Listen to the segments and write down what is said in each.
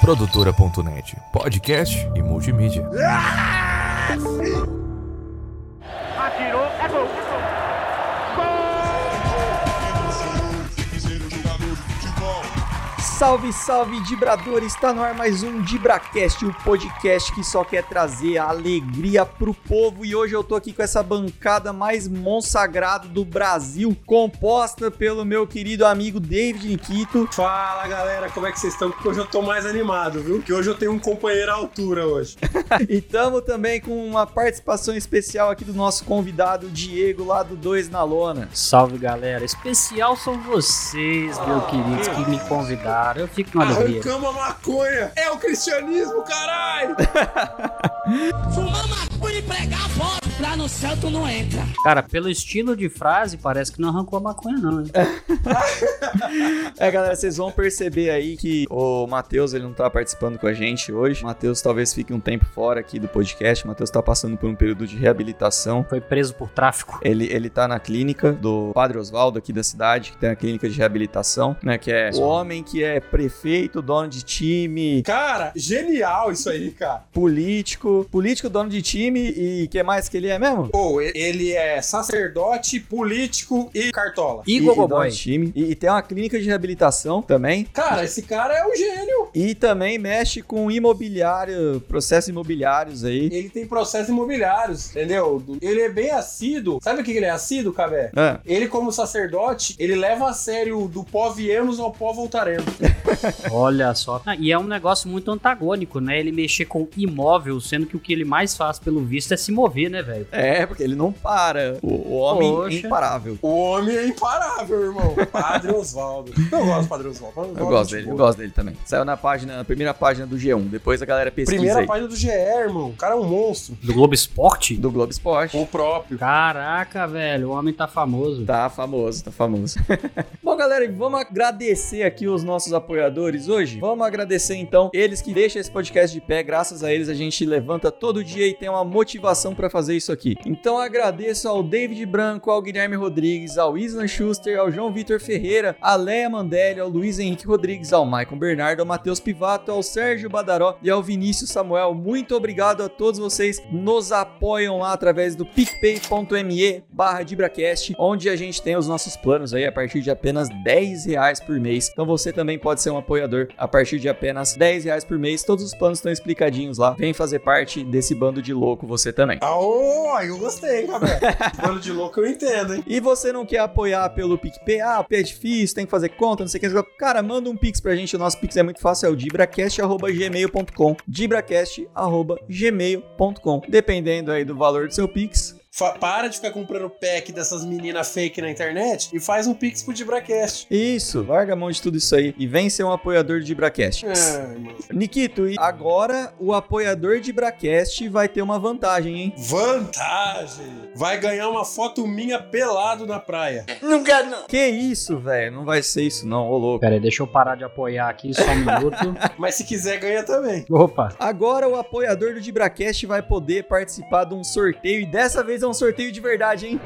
Produtora.net, podcast e multimídia. Salve, salve, Dibrador! Está no ar mais um Dibracast, o podcast que só quer trazer a alegria pro povo. E hoje eu tô aqui com essa bancada mais monsagrada do Brasil, composta pelo meu querido amigo David Nikito. Fala galera, como é que vocês estão? Porque hoje eu tô mais animado, viu? Que hoje eu tenho um companheiro à altura hoje. e tamo também com uma participação especial aqui do nosso convidado Diego, lá do Dois na Lona. Salve galera, especial são vocês, meu queridos, que me convidaram. Eu fico na alegria. Arrancamos a maconha! É o cristianismo, caralho! Fumar maconha e pregar foto. Lá no céu tu não entra. Cara, pelo estilo de frase, parece que não arrancou a maconha, não. Hein? É, galera, vocês vão perceber aí que o Matheus, ele não tá participando com a gente hoje. O Matheus talvez fique um tempo fora aqui do podcast. O Matheus tá passando por um período de reabilitação. Foi preso por tráfico. Ele, ele tá na clínica do Padre Oswaldo aqui da cidade, que tem a clínica de reabilitação, né? Que é o homem que é prefeito, dono de time, Cara, genial isso aí, cara. político, político, dono de time e que mais que ele é mesmo? Pô, ele é sacerdote, político e cartola. E e Gogoboy. time. E, e tem uma clínica de reabilitação também. Cara, esse cara é um gênio. E também mexe com imobiliário, processos imobiliários aí. Ele tem processos imobiliários, entendeu? Ele é bem assíduo. Sabe o que ele é assíduo, Cabé? Ah, Ele, como sacerdote, ele leva a sério do pó viemos ao pó voltaremos. Olha só. Ah, e é um negócio muito antagônico, né? Ele mexer com imóvel, sendo que o que ele mais faz, pelo visto, é se mover, né, velho? É, porque ele não para. O, o homem Poxa. é imparável. O homem é imparável, irmão. Padre Oswaldo. Eu gosto do Padre Oswaldo. Eu é gosto gente dele, eu gosto dele também. Saiu na página, na primeira página do G1. Depois a galera pesquisa Primeira aí. página do GE, irmão. O cara é um monstro. Do Globo Esporte? Do Globo Esporte. O próprio. Caraca, velho, o homem tá famoso. Tá famoso, tá famoso. Bom, galera, vamos agradecer aqui os nossos apoiadores hoje. Vamos agradecer então eles que deixam esse podcast de pé. Graças a eles a gente levanta todo dia e tem uma motivação pra fazer isso aqui. Então agradeço ao David Branco, ao Guilherme Rodrigues, ao Islan Schuster, ao João Vitor Ferreira, a Leia Mandelli, ao Luiz Henrique Rodrigues, ao Maicon Bernardo, ao Matheus Pivato, ao Sérgio Badaró e ao Vinícius Samuel. Muito obrigado a todos vocês nos apoiam lá através do picpay.me barra DibraCast, onde a gente tem os nossos planos aí a partir de apenas 10 reais por mês. Então você também pode ser um apoiador a partir de apenas 10 reais por mês. Todos os planos estão explicadinhos lá. Vem fazer parte desse bando de louco você também. Aô, aí eu gostei, Cabé. Bando de louco eu entendo, hein? E você não quer apoiar pelo PicPay? Ah, é difícil, tem que fazer conta, não sei o que. Cara, manda um Pix pra gente. O nosso Pix é muito fácil, é o dibracast.gmail.com dibracast.gmail.com Dependendo aí do valor do seu Pix, para de ficar comprando pack dessas meninas fake na internet e faz um pix pro Dibracast. isso, larga a mão de tudo isso aí e vem ser um apoiador de Dibracast. É. Nikito, e agora o apoiador de Dibracast vai ter uma vantagem, hein? Vantagem! Vai ganhar uma foto minha pelado na praia. Não quero não. Que isso, velho? Não vai ser isso não, ô louco. Pera aí, deixa eu parar de apoiar aqui só um minuto. Mas se quiser, ganha também. Opa. Agora o apoiador do Dibracast vai poder participar de um sorteio e dessa vez é um sorteio de verdade, hein?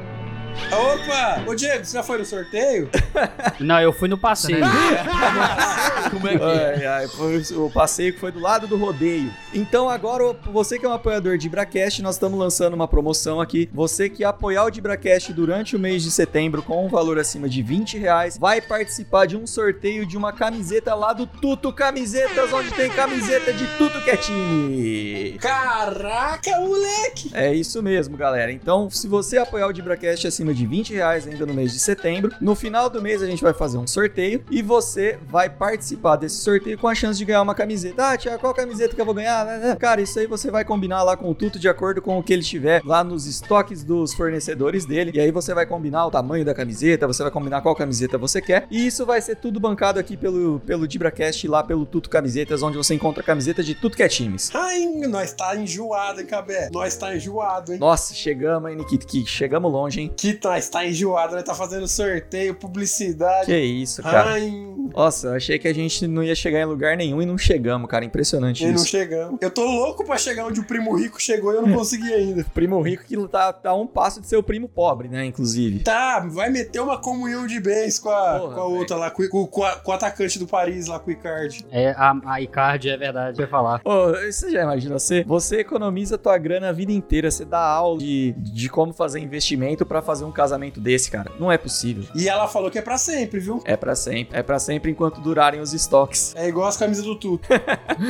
Opa! Ô Diego, você já foi no sorteio? Não, eu fui no passeio. Como é que ai, ai, foi o passeio que foi do lado do rodeio. Então agora, você que é um apoiador de Dibracast, nós estamos lançando uma promoção aqui. Você que apoiar o Dibracast durante o mês de setembro com um valor acima de 20 reais, vai participar de um sorteio de uma camiseta lá do Tuto Camisetas, onde tem camiseta de tudo que é time. Caraca, moleque! É isso mesmo, galera. Então, se você apoiar o Dibracast acima de 20 reais ainda no mês de setembro, no final do mês a gente vai fazer um sorteio e você vai participar desse sorteio com a chance de ganhar uma camiseta. Ah, Tiago, qual camiseta que eu vou ganhar? Cara, isso aí você vai combinar lá com o Tuto de acordo com o que ele tiver lá nos estoques dos fornecedores dele. E aí você vai combinar o tamanho da camiseta, você vai combinar qual camiseta você quer. E isso vai ser tudo bancado aqui pelo, pelo Dibracast lá pelo Tuto Camisetas, onde você encontra camiseta de tudo que é times. Ai, nós tá enjoado, hein, Cabé? Nós tá enjoado, hein? Nossa, chegamos, hein, Nikito? Que chegamos longe, hein? Que tá, tá enjoado, né? Tá fazendo sorteio, publicidade. Que isso, cara. Ai, Nossa, eu achei que a gente não ia chegar em lugar nenhum e não chegamos, cara. Impressionante e não isso. chegamos. Eu tô louco pra chegar onde o primo rico chegou e eu não consegui ainda. Primo rico que tá, tá a um passo de ser o primo pobre, né? Inclusive. Tá, vai meter uma comunhão de bens com a, Porra, com a outra lá, com, com- com a- com o atacante do Paris lá, com o Icardi. É, a, a Icardi é verdade, vai falar. Ô, você já imagina, você, você economiza tua grana a vida inteira, você dá aula de, de como fazer investimento pra fazer um casamento desse, cara. Não é possível. E ela falou que é pra sempre, viu? É pra sempre. É pra sempre enquanto durarem os estoques. É igual as camisas do Tuto.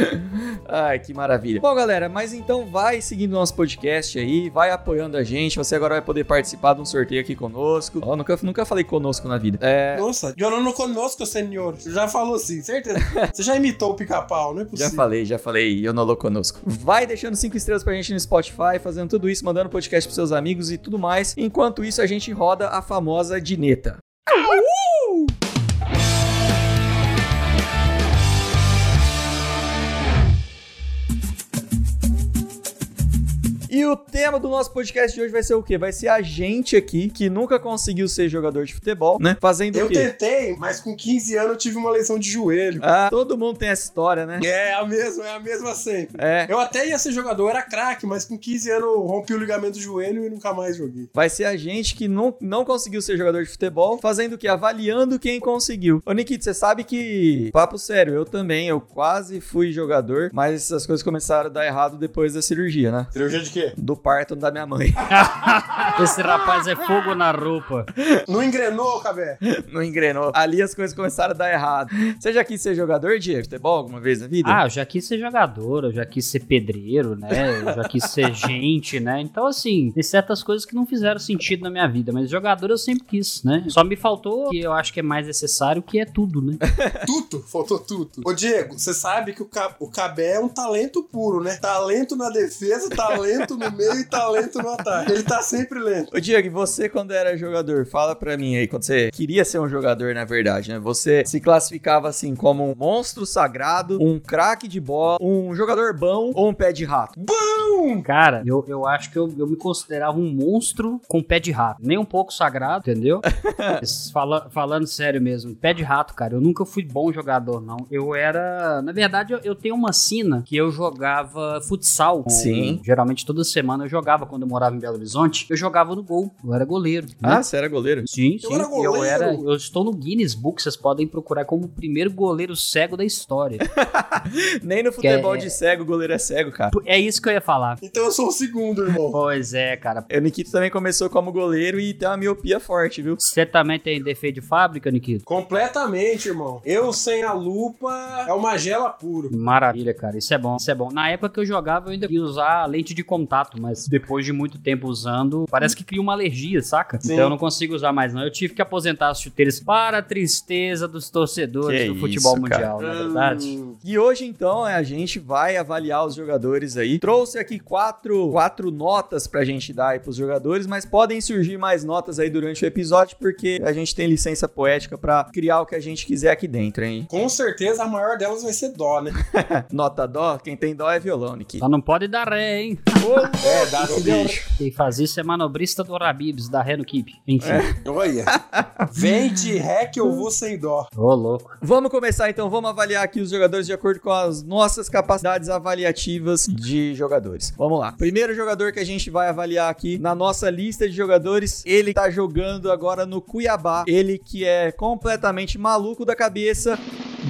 Ai, que maravilha. Bom, galera, mas então vai seguindo nosso podcast aí, vai apoiando a gente. Você agora vai poder participar de um sorteio aqui conosco. Ó, nunca, nunca falei conosco na vida. É, Nossa, Jonano conosco, senhor. Você já falou assim, certeza. Você já imitou o pica-pau, não é possível. Já falei, já falei, eu não conosco. Vai deixando cinco estrelas pra gente no Spotify, fazendo tudo isso, mandando podcast pros seus amigos e tudo mais. Enquanto isso, a gente roda a famosa dineta. E o tema do nosso podcast de hoje vai ser o quê? Vai ser a gente aqui, que nunca conseguiu ser jogador de futebol, né? Fazendo Eu o quê? tentei, mas com 15 anos eu tive uma lesão de joelho. Ah, todo mundo tem essa história, né? É a mesma, é a mesma sempre. É. Eu até ia ser jogador, era craque, mas com 15 anos eu rompi o ligamento do joelho e nunca mais joguei. Vai ser a gente que não, não conseguiu ser jogador de futebol, fazendo o quê? Avaliando quem conseguiu. Ô, Nikito, você sabe que, papo sério, eu também, eu quase fui jogador, mas essas coisas começaram a dar errado depois da cirurgia, né? Cirurgia de quê? Do parto da minha mãe. Esse rapaz é fogo na roupa. Não engrenou, Cabé? não engrenou. Ali as coisas começaram a dar errado. Você já quis ser jogador, Diego? Futebol alguma vez na vida? Ah, eu já quis ser jogador, eu já quis ser pedreiro, né? Eu já quis ser gente, né? Então, assim, tem certas coisas que não fizeram sentido na minha vida, mas jogador eu sempre quis, né? Só me faltou o que eu acho que é mais necessário, que é tudo, né? Tudo, faltou tudo. Ô, Diego, você sabe que o, o Cabé é um talento puro, né? Talento na defesa, talento no meio e talento no ataque. Ele tá sempre lento. Ô Diego, você quando era jogador, fala pra mim aí, quando você queria ser um jogador, na verdade, né? Você se classificava assim como um monstro sagrado, um craque de bola, um jogador bom ou um pé de rato? Cara, eu, eu acho que eu, eu me considerava um monstro com pé de rato. Nem um pouco sagrado, entendeu? Fala- falando sério mesmo, pé de rato, cara, eu nunca fui bom jogador, não. Eu era. Na verdade, eu, eu tenho uma sina que eu jogava futsal. Sim. Geralmente toda semana eu jogava quando eu morava em Belo Horizonte. Eu jogava no gol. Eu era goleiro. né? Ah, você era goleiro? Sim, Eu sim. era E Eu, goleiro? era, eu estou no Guinness Book, vocês podem procurar como o primeiro goleiro cego da história. Nem no futebol é- de cego o goleiro é cego, cara. é isso que eu ia falar. Então eu sou o segundo, irmão. Pois é, cara. O Nikito também começou como goleiro e tem uma miopia forte, viu? Você também tem defeito de fábrica, Nikito? Completamente, irmão. Eu sem a lupa é uma gela puro. Maravilha, cara. Isso é bom, isso é bom. Na época que eu jogava, eu ainda ia usar lente de contato, mas depois de muito tempo usando, parece que cria uma alergia, saca? Sim. Então eu não consigo usar mais, não. Eu tive que aposentar as chuteiras para a tristeza dos torcedores Que do futebol isso, mundial, na é verdade. Hum, E hoje, então, a gente vai avaliar os jogadores aí. Trouxe aqui quatro, quatro notas pra gente dar aí pros jogadores, mas podem surgir mais notas aí durante o episódio, porque a gente tem licença poética pra criar o que a gente quiser aqui dentro, hein? com certeza a maior delas vai ser dó, né? Nota dó, quem tem dó é violão, Niki. Só não pode dar ré, hein? É, dá se deu. bicho. Quem faz isso é manobrista do Rabibs, da ré no keep. Enfim. Olha. Vem de ré que eu vou sem dó. Ô, louco. Vamos começar então, vamos avaliar aqui os jogadores de acordo com as nossas capacidades avaliativas de jogadores. Vamos lá. Primeiro jogador que a gente vai avaliar aqui na nossa lista de jogadores, ele tá jogando agora no Cuiabá. Ele que é completamente maluco da cabeça.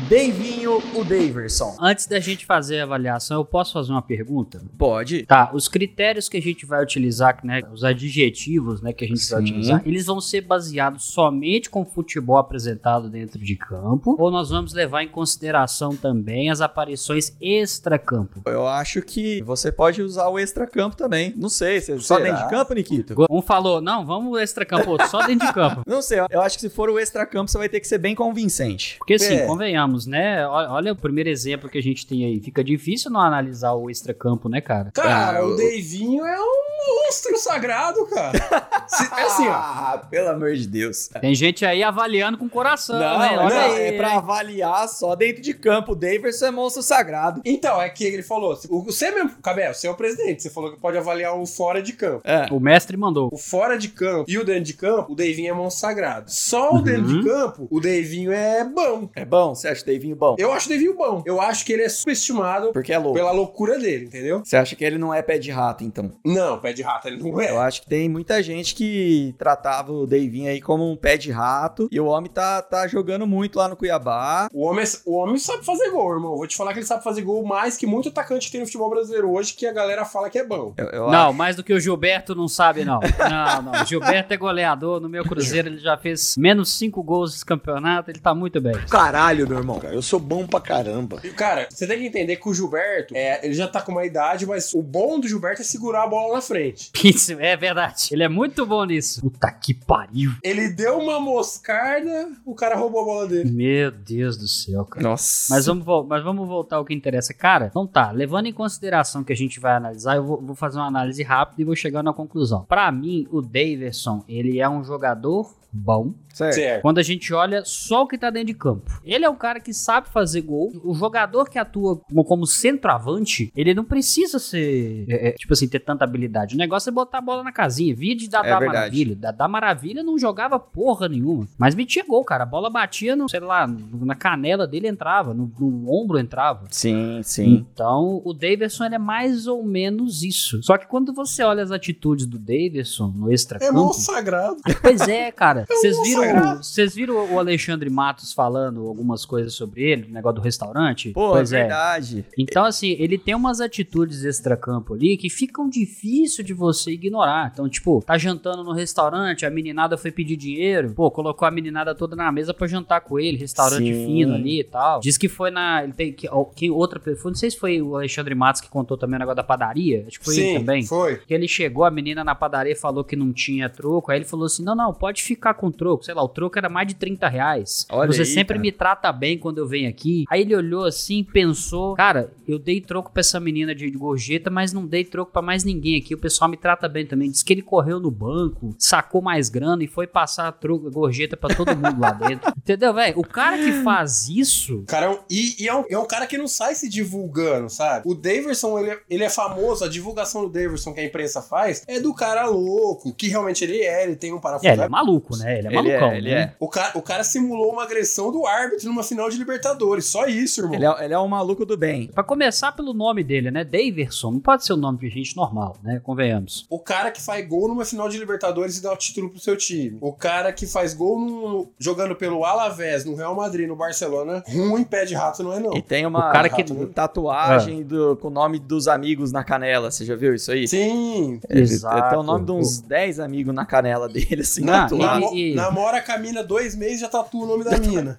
Davinho, o Daverson. Antes da gente fazer a avaliação, eu posso fazer uma pergunta? Pode. Tá, os critérios que a gente vai utilizar, né, os adjetivos, né, que a gente vai Sim. utilizar, eles vão ser baseados somente com o futebol apresentado dentro de campo, ou nós vamos levar em consideração também as aparições extra-campo? Eu acho que você pode usar o extra-campo também. Não sei, você só Será? dentro de campo, Nikito? Um falou, não, vamos extra-campo, outro só dentro de campo. Não sei, eu acho que se for o extra-campo, você vai ter que ser bem convincente. Porque É. convenhamos, né? Olha, olha o primeiro exemplo que a gente tem aí. Fica difícil não analisar o extra-campo, né, cara? Cara, Ah, o o- Deivinho é um monstro sagrado, cara. Se- é assim, ó. Ah, pelo amor de Deus. Tem gente aí avaliando com coração, Não, né? Olha não, aí. é pra avaliar só dentro de campo. O Daverson é monstro sagrado. Então, é que ele falou. o- Você mesmo, Cabé, você é o presidente. Você falou que pode avaliar o fora de campo. É. O mestre mandou. O fora de campo e o dentro de campo, o Davinho é monstro sagrado. Só o dentro de campo, o Davinho é bom. É bom? Você acha o Davinho bom? Eu acho o Davinho bom. Eu acho que ele é subestimado Porque é louco. pela loucura dele, entendeu? Você acha que ele não é pé de rato, então? Não, pé de rato ele não é. Eu acho que tem muita gente que tratava o Davinho aí como um pé de rato. E o homem tá, tá jogando muito lá no Cuiabá. O homem, o homem sabe fazer gol, irmão. Vou te falar que ele sabe fazer gol mais que muito atacante que tem no futebol brasileiro hoje, que a galera fala que é bom. Eu, eu Não, acho- mais do que o Gilberto não sabe, não. Não, não. O Gilberto é goleador. No meu Cruzeiro ele já fez menos cinco gols nesse campeonato. Ele tá muito bem. Caralho, meu irmão. Eu sou bom pra caramba. E, cara, você tem que entender que o Gilberto, é, ele já tá com uma idade, mas o bom do Gilberto é segurar a bola na frente. Isso, é verdade. Ele é muito bom nisso. Puta que pariu. Ele deu uma moscarda, o cara roubou a bola dele. Meu Deus do céu, cara. Nossa. Mas vamos, mas vamos voltar ao que interessa. Cara, então tá, levando em consideração que a gente vai analisar, eu vou, vou fazer uma análise rápida e vou chegar na conclusão. Pra mim, o Daverson, ele é um jogador bom. Certo. Certo. Quando a gente olha só o que tá dentro de campo. Ele é um cara que sabe fazer gol. O jogador que atua como, como centroavante, ele não precisa ser, é, é, tipo assim, ter tanta habilidade. O negócio é botar a bola na casinha. Vide da É da. Maravilha. Da, da Maravilha não jogava porra nenhuma. Mas metia gol, cara. A bola batia, no, sei lá, na canela dele entrava, no, no ombro entrava. Sim, sim. Então, o Davidson ele é mais ou menos isso. Só que quando você olha as atitudes do Davidson no É extra-campo, mão sagrado. Pois é, cara. Vocês um viram, vocês viram o Alexandre Matos falando algumas coisas sobre ele, o negócio do restaurante? Pô, pois é é. verdade. Então, assim, ele tem umas atitudes extracampo ali que ficam difícil de você ignorar. Então, tipo, tá jantando no restaurante, a meninada foi pedir dinheiro, pô, colocou a meninada toda na mesa pra jantar com ele, restaurante Sim. fino ali e tal. Diz que foi na. Ele tem que. ó, Quem outra pessoa, não sei se foi o Alexandre Matos que contou também o negócio da padaria. Acho que foi ele Sim, também. foi. Que ele chegou, a menina na padaria falou que não tinha troco. Aí ele falou assim: não, não, pode ficar com troco. Sei lá, o troco era mais de 30 reais. Olha Você aí, sempre cara. me trata bem quando eu venho aqui. Aí ele olhou assim, pensou: cara, eu dei troco pra essa menina de gorjeta, mas não dei troco pra mais ninguém aqui. O pessoal me trata bem também. Diz que ele correu no banco, sacou mais grana e foi passar troco, gorjeta pra todo mundo lá dentro. Entendeu, velho? O cara que faz isso. Cara é e, e é, um, é um cara que não sai se divulgando, sabe? O Daverson, ele é, ele é famoso, a divulgação do Daverson que a imprensa faz é do cara louco, que realmente ele é, ele tem um parafuso. É, ele é maluco, né? Ele é Ele malucão. é, ele né? é. o, cara, o cara simulou uma agressão do árbitro numa final de Libertadores. Só isso, irmão. Ele é, ele é um maluco do bem. Pra começar pelo nome dele, né? Daverson. Não pode ser o nome de gente normal, né? Convenhamos. O cara que faz gol numa final de Libertadores e dá o título pro seu time. O cara que faz gol no- jogando pelo Alavés, no Real Madrid, no Barcelona. Ruim pé de rato não é não. E tem uma O cara que- tatuagem do, com o nome dos amigos na canela. Você já viu isso aí? Sim. Ele Exato. tem o nome de uns 10 amigos na canela dele, assim, Não, tatuado. E- Namora com a mina dois meses já tatua o nome da mina.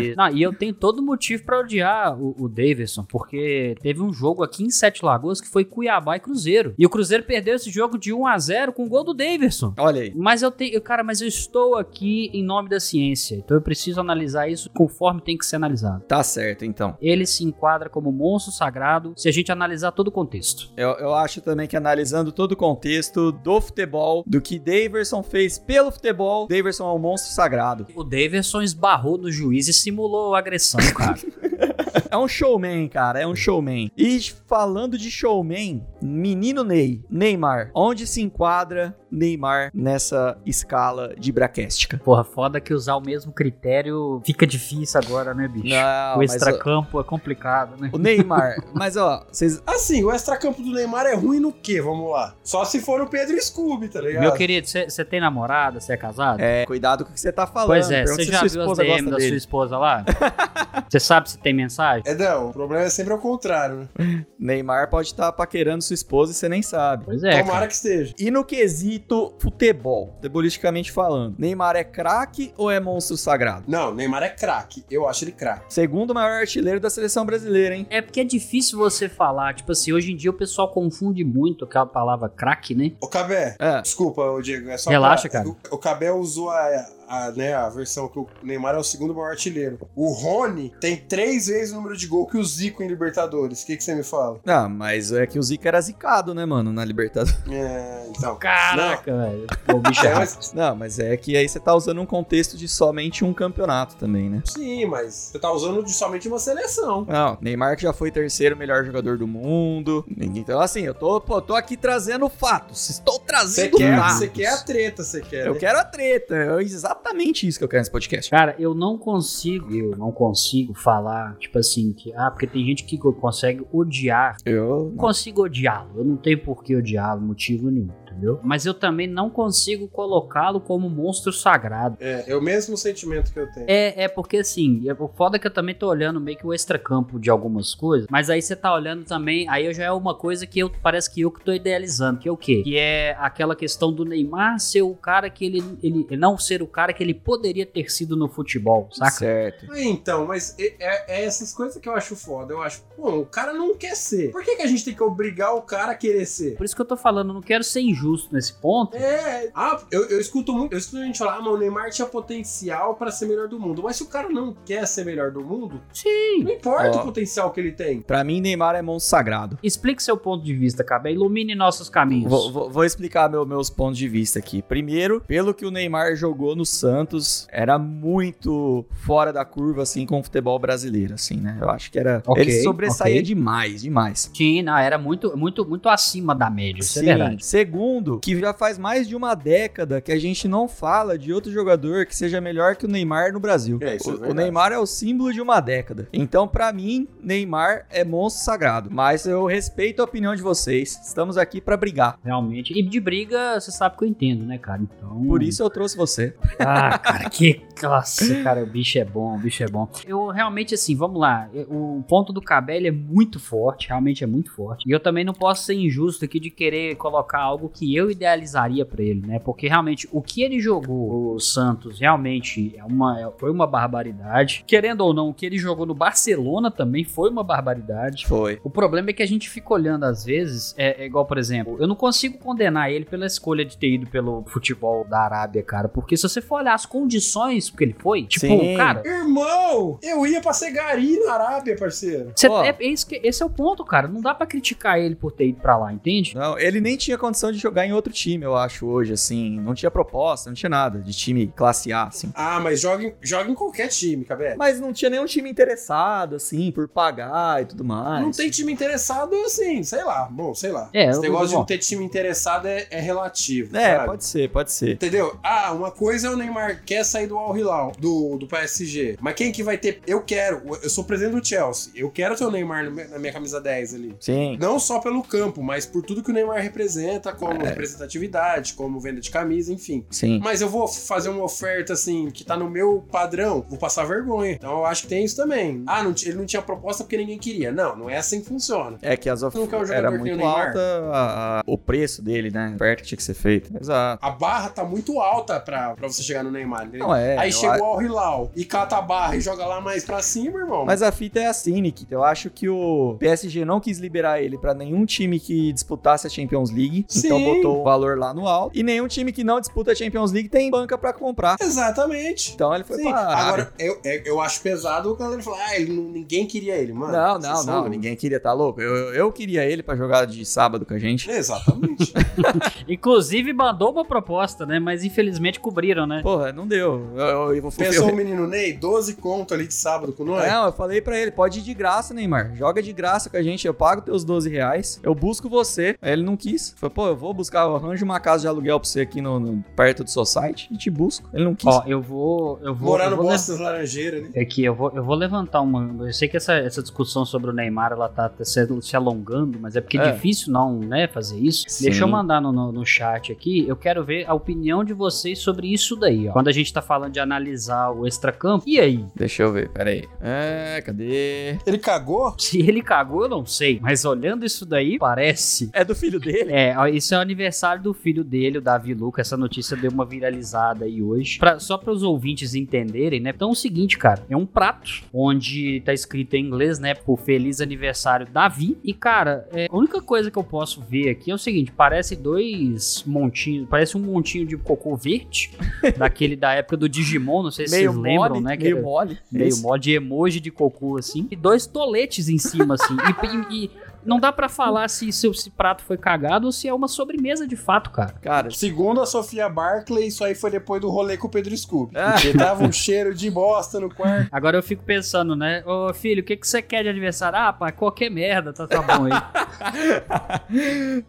E, não, e eu tenho todo motivo pra odiar o, o Davidson, porque teve um jogo aqui em Sete Lagoas que foi Cuiabá e Cruzeiro. E o Cruzeiro perdeu esse jogo de 1 a 0 com o gol do Davidson. Olha aí. Mas eu tenho, cara, mas eu estou aqui em nome da ciência. Então eu preciso analisar isso conforme tem que ser analisado. Tá certo, então. Ele se enquadra como monstro sagrado se a gente analisar todo o contexto. Eu, eu acho também que analisando todo o contexto do futebol, do que Daverson fez pelo futebol, Daverson é um monstro sagrado. O Davidson esbarrou no juiz e simulou agressão, cara. É um showman, cara, é um showman. E falando de showman, menino Ney, Neymar, onde se enquadra Neymar nessa escala de braquéstica? Porra, foda que usar o mesmo critério fica difícil agora, né, bicho? Não, o extracampo é complicado, né? O Neymar, mas ó, vocês. Assim, o extracampo do Neymar é ruim no quê? Vamos lá. Só se for o Pedro Scooby, tá ligado? Meu querido, você tem namorada? Você é casado? É, cuidado com o que você tá falando. Pois é, você se já viu as esposa DM gosta da dele. sua esposa lá? Você sabe se tem mensagem? É, não, o problema é sempre ao contrário, né? Neymar pode estar paquerando sua esposa e você nem sabe. Pois é, Tomara cara. que esteja. E no quesito futebol, futebolisticamente falando, Neymar é craque ou é monstro sagrado? Não, Neymar é craque. Eu acho ele craque. Segundo maior artilheiro da seleção brasileira, hein? É porque é difícil você falar, tipo assim, hoje em dia o pessoal confunde muito aquela palavra craque, né? O Cabé, É. desculpa, ô Diego, é só Relaxa, pra- cara. O, o Cabé usou a, a, né, a versão que o Neymar é o segundo maior artilheiro. O Rony tem três vezes o número de gol que o Zico em Libertadores. O que, que você me fala? Ah, mas é que o Zico era zicado, né, mano, na Libertadores. É, então. Caraca, velho. Pô, O bicho é É, mas- Não, mas é que aí você tá usando um contexto de somente um campeonato também, né? sim, mas você tá usando de somente uma seleção. Não, Neymar que já foi terceiro melhor jogador do mundo. Então, assim, eu tô, pô, tô aqui trazendo fatos. Estou Você trazendo quer, fatos. você quer a treta, você quer. Eu né? quero a treta. É exatamente isso que eu quero nesse podcast. Cara, eu não consigo, eu não consigo falar, tipo assim, que, ah, porque tem gente que consegue odiar. Eu. Não consigo odiá-lo, eu não tenho por que odiá-lo, motivo nenhum, entendeu? Mas eu também não consigo colocá-lo como monstro sagrado. É, é o mesmo sentimento que eu tenho. É, é porque assim, é- o foda é que eu também tô olhando meio que o extracampo de algumas coisas, mas aí você tá olhando também, aí eu já é uma coisa que eu parece que eu que tô idealizando, que é o quê? Que é aquela questão do Neymar ser o cara que ele, ele ele não ser o cara que ele poderia ter sido no futebol, saca? Certo. É, Então, mas é, é- é essas coisas que eu acho foda. Eu acho, pô, o cara não quer ser. Por que, que a gente tem que obrigar o cara a querer ser? Por isso que eu tô falando, eu não quero ser injusto nesse ponto. É, ah, eu, eu escuto muito, eu escuto a gente falar, ah, mas o Neymar tinha potencial pra ser melhor do mundo. Mas se o cara não quer ser melhor do mundo, Sim. não importa Ó. o potencial que ele tem. Pra mim, Neymar é monstro sagrado. Explique seu ponto de vista, Cabé. Ilumine nossos caminhos. Vou, vou- vou explicar meu- meus pontos de vista aqui. Primeiro, pelo que o Neymar jogou no Santos, era muito fora da curva, assim, com o futebol brasileiro, assim, né? Eu acho que era. Ok, ele sobressaía ok. demais, demais. Sim, não, era muito, muito, muito acima da média, isso Sim. é verdade. Segundo, que já faz mais de uma década que a gente não fala de outro jogador que seja melhor que o Neymar no Brasil. É, isso é o, o verdade. Neymar é o símbolo de uma década. Então, pra mim, Neymar é monstro sagrado. Mas eu respeito a opinião de vocês. Estamos aqui pra brigar. Realmente. E de briga, você sabe que eu entendo, né, cara? Então. Por isso eu trouxe você. Ah, cara, que classe, cara. O bicho é bom, o bicho é bom. Eu realmente, assim, vamos lá. O ponto do Cabello é muito forte, realmente é muito forte. E eu também não posso ser injusto aqui de querer colocar algo que eu idealizaria pra ele, né? Porque realmente o que ele jogou, o Santos, realmente é uma, é- foi uma barbaridade. Querendo ou não, o que ele jogou no Barcelona também foi uma barbaridade. Foi. O problema é que a gente fica olhando às vezes, é, é igual, por exemplo, eu não consigo condenar ele pela escolha de ter ido pelo futebol da Arábia, cara, porque se você for olhar as condições que ele foi, tipo, Sim. cara, Irmão, eu ia pra ser gari na Arábia, parceiro. cê- Ó. é, é isso que- esse é o ponto, cara. Não dá pra criticar ele por ter ido pra lá, entende? Não, ele nem tinha condição de jogar em outro time, eu acho, hoje, assim. Não tinha proposta, não tinha nada de time classe A, assim. Ah, mas joga em, joga em qualquer time, Cabé. Mas não tinha nenhum time interessado, assim, por pagar e tudo mais. Não tem time interessado assim, sei lá. Bom, sei lá. É, Esse negócio de não ter time interessado é, é relativo. É, sabe? pode ser, pode ser. Entendeu? Ah, uma coisa é o Neymar quer sair do Al Hilal, do, do PSG. Mas quem que vai ter? Eu quero. Eu sou presidente do Chelsea. Eu quero ter o Neymar na minha camisa 10 ali. Sim. Não só pelo campo, mas por tudo que o Neymar representa, como É. representatividade, como venda de camisa, enfim. Sim. Mas eu vou fazer uma oferta assim, que tá no meu padrão, vou passar vergonha. Então eu acho que tem isso também. Ah, não ele não tinha proposta porque ninguém queria. Não, não é assim que funciona. É que as ofertas jogador era muito alta a- a- o preço dele, né? A oferta que tinha que ser feita. Exato. A barra tá muito alta pra, pra você chegar no Neymar, entendeu? Não é. Aí chega o a- Al Hilal e cata a barra e joga lá mais pra cima, irmão. Mas a fita é assim, Nikita. Eu acho que o PSG não quis liberar ele pra nenhum time que disputasse a Champions League. Então Sim. Botou o valor lá no alto. E nenhum time que não disputa a Champions League tem banca pra comprar. Exatamente. Então ele foi Sim. pra Arábia. Agora, eu, eu, eu acho pesado o galera falar, ah, ele ninguém queria ele, mano. Não, não, não. loucos. Ninguém queria, tá louco? Eu, eu, queria ele pra jogar de sábado com a gente. Exatamente. Inclusive mandou uma proposta, né? Mas infelizmente cobriram, né? Porra, não deu. Eu, eu, eu vou Pensou eu- o menino Ney, 12 conto ali de sábado com nós? Não, eu falei pra ele, pode ir de graça, Neymar. Joga de graça com a gente, eu pago teus 12 reais, eu busco você. Aí ele não quis. Falei, pô, eu vou buscar, eu arranjo uma casa de aluguel pra você aqui no, no- perto do Society e te busco. Ele não quis. Ó, eu vou. Eu vou. Morar eu no vou Bosta das Laranjeiras ali. É que eu vou, eu vou levantar uma. Eu sei que essa, essa discussão sobre o Neymar ela tá se, se alongando, mas é porque é É. difícil não, né, fazer isso. Sim. Deixa eu mandar no, no, no chat aqui. Eu quero ver a opinião de vocês sobre isso daí, ó. Quando a gente tá falando de analisar o extracampo, e aí? Deixa eu ver, pera aí. É, cadê? Ele cagou? Se ele cagou, eu não sei. Mas olhando isso daí, parece. É do filho dele? É, isso é o aniversário do filho dele, o Davi Luca. Essa notícia deu uma viralizada aí hoje. Pra- só para os ouvintes entenderem, né? Então é o seguinte, cara. É um prato onde tá escrito em inglês, né? Por Feliz Aniversário Davi. E, cara, é, a única coisa que eu posso ver aqui é o seguinte: parece dois montinhos. Parece um montinho de cocô verde. daquele da época do Digimon, não sei se meio vocês lembram, mole, né? que meio mole. meio mod de emoji de cocô, assim, e dois toletes em cima, assim. E, e- e não dá pra falar se se esse prato foi cagado ou se é uma sobremesa de fato, cara. Cara, Segundo a Sofia Barclay, isso aí foi depois do rolê com o Pedro Scooby. Ah. Porque tava um cheiro de bosta no quarto. Agora eu fico pensando, né? Ô filho, o que, que você quer de aniversário? Ah, pai, qualquer merda, tá, tá bom aí.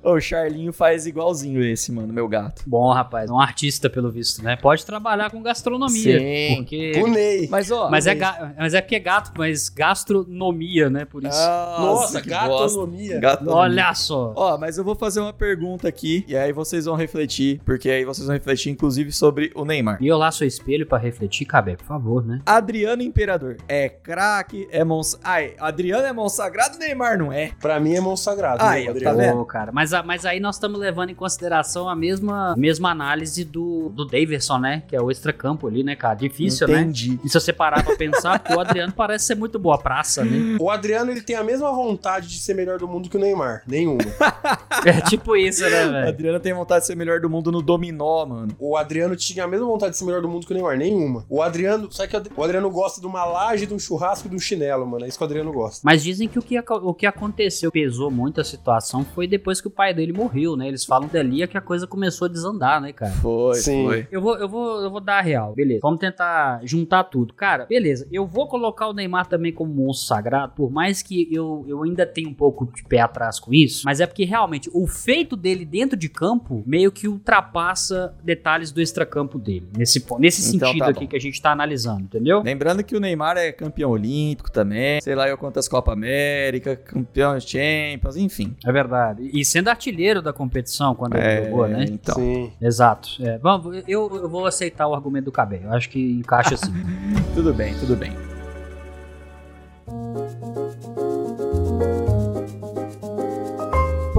o Charlinho faz igualzinho esse, mano, meu gato. bom, rapaz, um artista pelo visto, né? Pode trabalhar com gastronomia. Sim. Porque. O Ney. Mas, ó. Mas é, ga- mas é porque é gato, mas gastronomia, né? Por isso. Nossa, que bosta. Gatonomia. Gatonomia. Olha só. Ó, mas eu vou fazer uma pergunta aqui, e aí vocês vão refletir, porque aí vocês vão refletir, inclusive, sobre o Neymar. E eu lá sou espelho pra refletir, Cabé, por favor, né? Adriano Imperador é craque, é mons... Ai, Adriano é monsagrado, Neymar não é. Pra mim é mão sagrado. Ai, meu, tá Adriano. vendo? Pô, cara, mas, a- mas aí nós estamos levando em consideração a mesma, mesma análise do, do Daverson, né? Que é o extracampo ali, né, cara? Difícil, né? Entendi. E se você parar pra pensar, o Adriano parece ser muito boa praça, né? O Adriano ele tem a mesma vontade de ser melhor do mundo que o Neymar. Nenhuma. É tipo isso, né, O velho? Adriano tem vontade de ser melhor do mundo no dominó, mano. O Adriano tinha a mesma vontade de ser melhor do mundo que o Neymar. Nenhuma. O Adriano. Sabe que o Adriano gosta de uma laje, de um churrasco e de um chinelo, mano. É isso que o Adriano gosta. Mas dizem que o que, o que aconteceu, pesou muito a situação, foi depois que o pai dele morreu, né? Eles falam dali é que a coisa começou a desandar, né, cara? Foi, Sim. foi. Eu vou, eu, vou, eu vou dar a real, beleza. Vamos tentar juntar tudo. Cara, beleza. Eu vou colocar o Neymar também como monstro sagrado, por mais que eu, eu ainda tenha um pouco de pé atrás com isso. Mas é porque realmente o feito dele dentro de campo meio que ultrapassa detalhes do extracampo dele. Nesse, nesse Então sentido tá aqui bom. que a gente tá analisando, entendeu? Lembrando que o Neymar é campeão olímpico também, sei lá eu quantas Copa América, campeão Champions, enfim. É verdade. E sendo artilheiro da competição quando ele jogou, né? Então, Sim. Exato. É, vamos, eu, eu vou aceitar o argumento do Cabé. Eu acho que encaixa assim. tudo bem, tudo bem.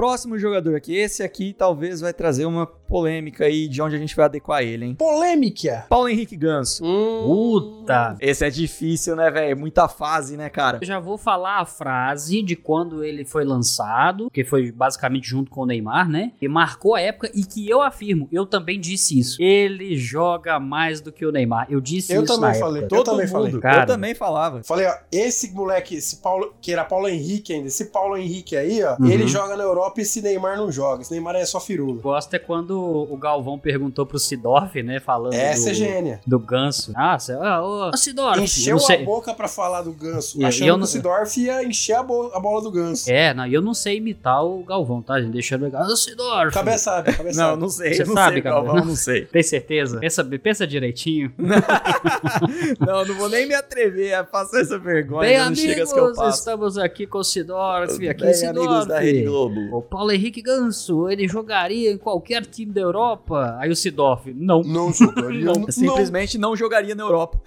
Próximo jogador aqui, esse aqui talvez vai trazer uma polêmica aí de onde a gente vai adequar ele, hein? Polêmica. Paulo Henrique Ganso. Hum. Puta. Esse é difícil, né, velho? Muita fase, né, cara? Eu já vou falar a frase de quando ele foi lançado, que foi basicamente junto com o Neymar, né? E marcou a época e que eu afirmo, eu também disse isso. Ele joga mais do que o Neymar. Eu disse Eu isso também na falei. época. Eu também falei. Cara. Eu também falava. Falei, ó, esse moleque, esse Paulo, que era Paulo Henrique ainda, esse Paulo Henrique aí, ó, Uhum. ele joga na Europa e esse Neymar não joga. Esse Neymar é só firula. Gosto é quando o Galvão perguntou pro Sidorf, né? Falando Essa do, é gênia. do ganso. Ah, cê, ah, ô, ô, Sidorf. eu Encheu não a boca pra falar do Ganso, E- achando e eu que não- o Sidorf ia encher a, bo- a bola do Ganso. É, não, e eu não sei imitar o Galvão, tá, gente? Deixando legal. Ô, Sidorf. Cabeça sabe, cabeça Não, sabe. não sei, Você não sabe, sei, cara? Galvão, não sei. Tem certeza? Pensa, pensa direitinho. Não, não vou nem me atrever a passar essa vergonha. Bem, não chega as que eu amigos, passo. estamos aqui com o Sidorf. Aqui, Bem, Sidorf. amigos da Rede Globo. O Paulo Henrique Ganso, ele jogaria em qualquer time da Europa? Aí o Sidorf, não. Não jogaria. Não, não, Simplesmente não jogaria na Europa.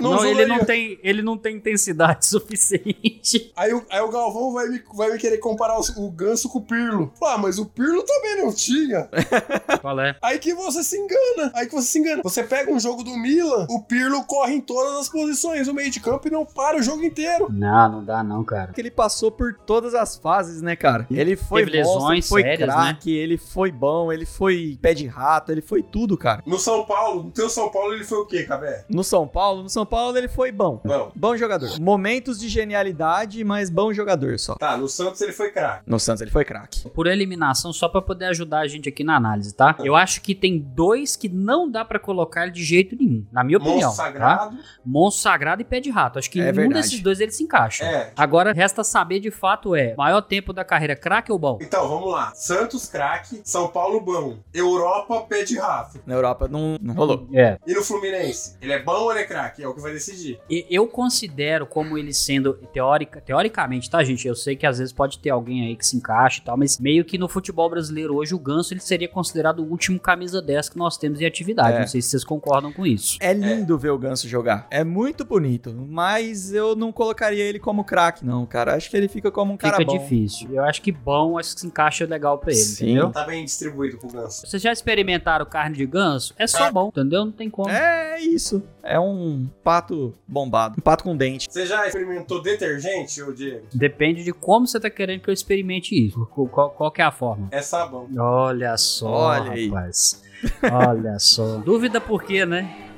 não, Não, ele não tem, ele não tem intensidade suficiente. Aí, o- aí o Galvão vai me, vai me querer comparar os- o Ganso com o Pirlo. Ah, mas o Pirlo também não tinha. Qual é? Aí que você se engana. Aí que você se engana. Você pega um jogo do Milan, o Pirlo corre em todas as posições no meio de campo e não para o jogo inteiro. Não, não dá não, cara. Porque ele passou por todas as fases, né, cara? Ele foi Teve monstro, lesões foi sérias, né? craque, ele foi bom, ele foi pé de rato, ele foi tudo, cara. No São Paulo, no teu São Paulo, ele foi o quê, Cabé? No São Paulo, no São Paulo ele foi bom. Bom. Bom jogador. Momentos de genialidade, mas bom jogador só. Tá, no Santos ele foi craque. No Santos ele foi craque. Por eliminação, só pra poder ajudar a gente aqui na análise, tá? Eu acho que tem dois que não dá pra colocar ele de jeito nenhum, na minha opinião. Monstro Tá? sagrado. Monstro Sagrado e Pé de Rato. Acho que É nenhum verdade. desses dois ele se encaixa. É. Agora resta saber de fato é, maior tempo da carreira craque ou bom? Então, vamos lá. Santos craque, São Paulo bom. Europa, pé de rato. Na Europa não, não rolou. É. E no Fluminense? Ele é bom ou ele é craque? É o que vai decidir. E- Eu considero como ele sendo teórica, teoricamente, tá, gente? Eu sei que às vezes pode ter alguém aí que se encaixa e tal, mas meio que no futebol brasileiro hoje o Ganso ele seria considerado o último camisa 10 que nós temos em atividade. É. Não sei se vocês concordam com isso. É lindo ver o Ganso jogar. É muito bonito. Mas eu não colocaria ele como craque, não, cara. Acho que ele fica como um cara Fica bom. difícil. Eu acho que bom, acho que se encaixa legal pra ele, Sim. entendeu? Tá bem distribuído pro Ganso. Vocês já experimentaram carne de ganso? É só bom, entendeu? Não tem como. É isso. É um pato bombado. Um pato com dente. Você já experimentou detergente, ô Diego? Depende de como você tá querendo que eu experimente isso. Qual, qual- que é a forma? É sabão. Olha só, Olha aí. rapaz. Olha só. Dúvida por quê, né?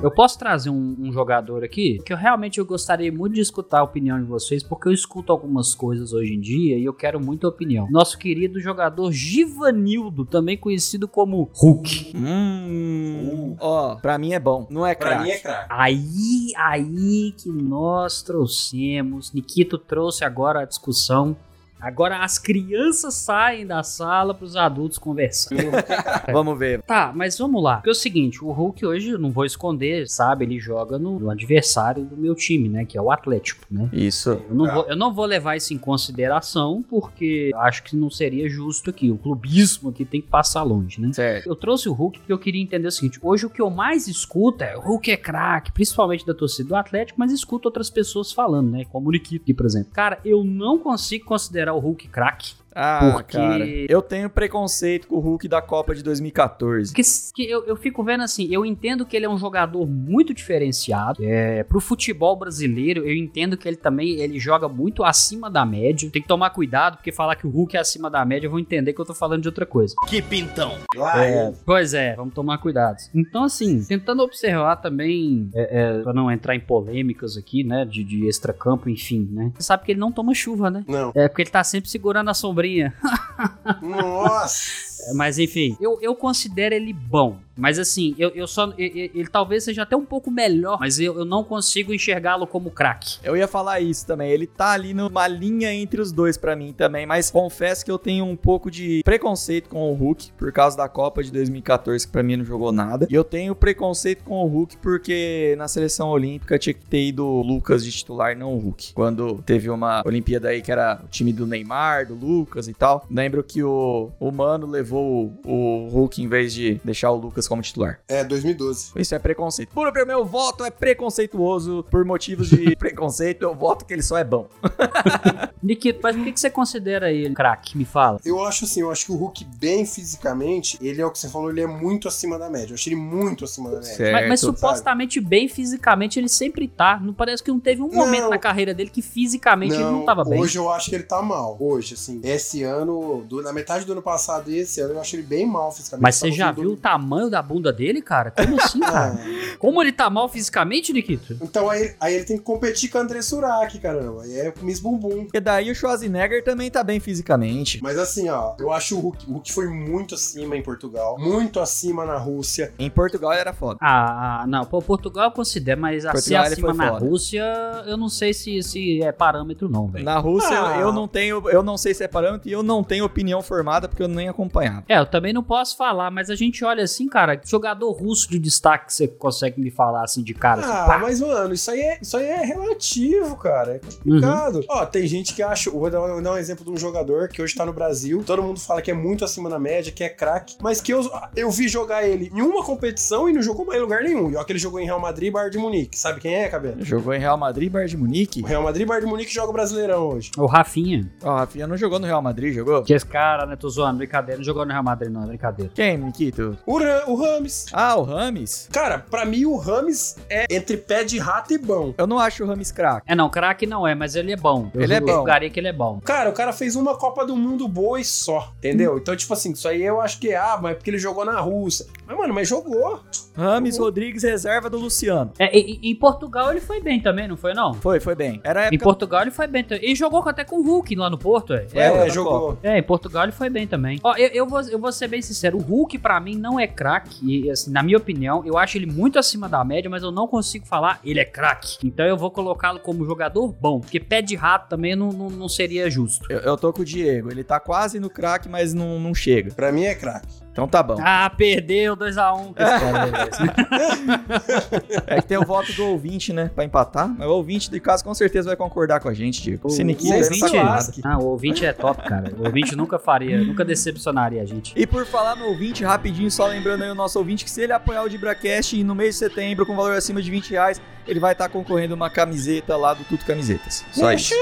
Eu posso trazer um, um jogador aqui que eu realmente eu gostaria muito de escutar a opinião de vocês, porque eu escuto algumas coisas hoje em dia e eu quero muita opinião. Nosso querido jogador Givanildo, também conhecido como Hulk. Hum. Ó, pra mim é bom. Não é Pra mim é craque. craque. Aí, aí que nós trouxemos. Nikito trouxe agora a discussão. Agora as crianças saem da sala para os adultos conversarem. Vamos ver. tá, mas vamos lá. Porque é o seguinte, o Hulk hoje, eu não vou esconder, sabe? Ele joga no, no adversário do meu time, né? Que é o Atlético, né? Isso. Eu não, vou, eu não vou levar isso em consideração, porque acho que não seria justo aqui. O clubismo aqui tem que passar longe, né? Certo. Eu trouxe o Hulk porque eu queria entender o seguinte: hoje o que eu mais escuto é o Hulk é craque, principalmente da torcida do Atlético, mas escuto outras pessoas falando, né? Como o Nikito aqui, por exemplo. Cara, eu não consigo considerar o Hulk craque. Ah, Porque- cara. Eu tenho preconceito com o Hulk da Copa de 2014. Porque que eu, eu fico vendo assim, eu entendo que ele é um jogador muito diferenciado. É, pro futebol brasileiro, eu entendo que ele também ele joga muito acima da média. Tem que tomar cuidado, porque falar que o Hulk é acima da média, eu vou entender que eu tô falando de outra coisa. Que pintão. É. Pois é, vamos tomar cuidado. Então, assim, tentando observar também, é, é, pra não entrar em polêmicas aqui, né, de, de extracampo, enfim, né. Você sabe que ele não toma chuva, né? Não. É porque ele tá sempre segurando a sombrinha. Nossa. É, Mas enfim, eu, eu considero ele bom. Mas assim, eu, eu só. e- e- Ele, talvez seja até um pouco melhor, mas eu, eu não consigo enxergá-lo como craque. Eu ia falar isso também. Ele tá ali numa linha entre os dois pra mim também, mas confesso que eu tenho um pouco de preconceito com o Hulk por causa da Copa de 2014 que pra mim não jogou nada. E eu tenho preconceito com o Hulk porque na seleção olímpica tinha que ter ido o Lucas de titular, não o Hulk. Quando teve uma Olimpíada aí que era o time do Neymar, do Lucas e tal. Lembro que o, o Mano levou o, o Hulk em vez de deixar o Lucas como titular. É, 2012. Isso é preconceito. Por o meu voto é preconceituoso. Por motivos de preconceito, eu voto que ele só é bom. Nikito, mas por que, que você considera ele craque? Me fala. Eu acho assim, eu acho que o Hulk, bem fisicamente, ele é o que você falou, ele é muito acima da média. Eu achei ele muito acima da média. Certo. Mas, mas sabe? supostamente bem fisicamente ele sempre tá. Não parece que não teve um Não. momento na carreira dele que fisicamente ele não tava bem. Hoje eu acho que ele tá mal. Hoje, assim. Esse ano, do- na metade do ano passado e esse ano, eu acho ele bem mal fisicamente. Mas você já viu o dor- tamanho da bunda dele, cara? Como assim, cara? Ah, Como ele tá mal fisicamente, Nikito? então aí, aí ele tem que competir com o André Surak, caramba. Aí é Miss Bumbum. Porque daí o Schwarzenegger também tá bem fisicamente. Mas assim, ó, eu acho o Hulk, o Hulk foi muito acima em Portugal, muito acima na Rússia. Em Portugal ele era foda. Ah, não. Pô, Portugal eu considero, mas a ser Portugal, ele acima na foda. Rússia, eu não sei se, se é parâmetro, não, velho. Na Rússia Ah. eu não tenho, eu não sei se é parâmetro e eu não tenho opinião formada porque eu nem acompanhava. É, eu também não posso falar, mas a gente olha assim, cara, jogador russo de destaque que você consegue me falar assim de cara. assim, Ah, pá. mas mano, isso aí é, isso aí é relativo, cara. É Uhum. complicado. Ó, tem gente que acha. Vou dar, vou dar um exemplo de um jogador que hoje tá no Brasil. Todo mundo fala que é muito acima da média, que é craque. Mas que eu, eu vi jogar ele em uma competição e não jogou mais em lugar nenhum. E ó, que ele jogou em Real Madrid e Bayern de Munique. Sabe quem é, Cabelo? Jogou em Real Madrid, Bayern de Munique. O Real Madrid e Bayern de Munique joga o Brasileirão hoje. O Rafinha. Ó, a Rafinha não jogou no Real Madrid, jogou? Que esse cara, né, tô zoando, brincadeira, não jogou no Real Madrid não, é brincadeira. Quem, Nikito? O, o Rames. Ah, o Rames? Cara, pra mim o Rames é entre pé de rato e bom. Eu não acho o Rames craque. É não, craque não é, mas ele é bom. Eu Ele é eu bom. julgaria que ele é bom. Cara, o cara fez uma Copa do Mundo boa e só, entendeu? Então, tipo assim, isso aí eu acho que, ah, mas é porque ele jogou na Rússia. Mas, mano, mas jogou. Rames Rodrigues, reserva do Luciano. É, e- e- em Portugal ele foi bem também, não foi não? Foi, foi bem. Era a Em época... Portugal ele foi bem também. E jogou até com o Hulk lá no Porto, é. Época É, da jogou. Copa. É, em Portugal ele foi bem também. Ó, eu, eu, vou, eu vou ser bem sincero, o Hulk pra mim não é craque, e, assim, na minha opinião, eu acho ele muito acima da média, mas eu não consigo falar ele é craque. Então eu vou colocá-lo como jogador bom, porque pé de rato também não, não, não seria justo. Eu, eu tô com o Diego. Ele tá quase no craque, mas não, não chega. Pra mim é craque. Então tá bom. Ah, perdeu 2x1. É que tem o voto do ouvinte, né? Pra empatar. Mas o ouvinte de casa com certeza vai concordar com a gente, Diego. Se Nikita o aí não tá ouvinte- com nada. lasque. Ah, o ouvinte é top, cara. O ouvinte nunca faria, nunca decepcionaria a gente. E por falar no ouvinte, rapidinho, só lembrando aí o nosso ouvinte que se ele apoiar o DibraCast e no mês de setembro, com valor acima de 20 reais, ele vai estar concorrendo uma camiseta lá do Tudo Camisetas. Só isso.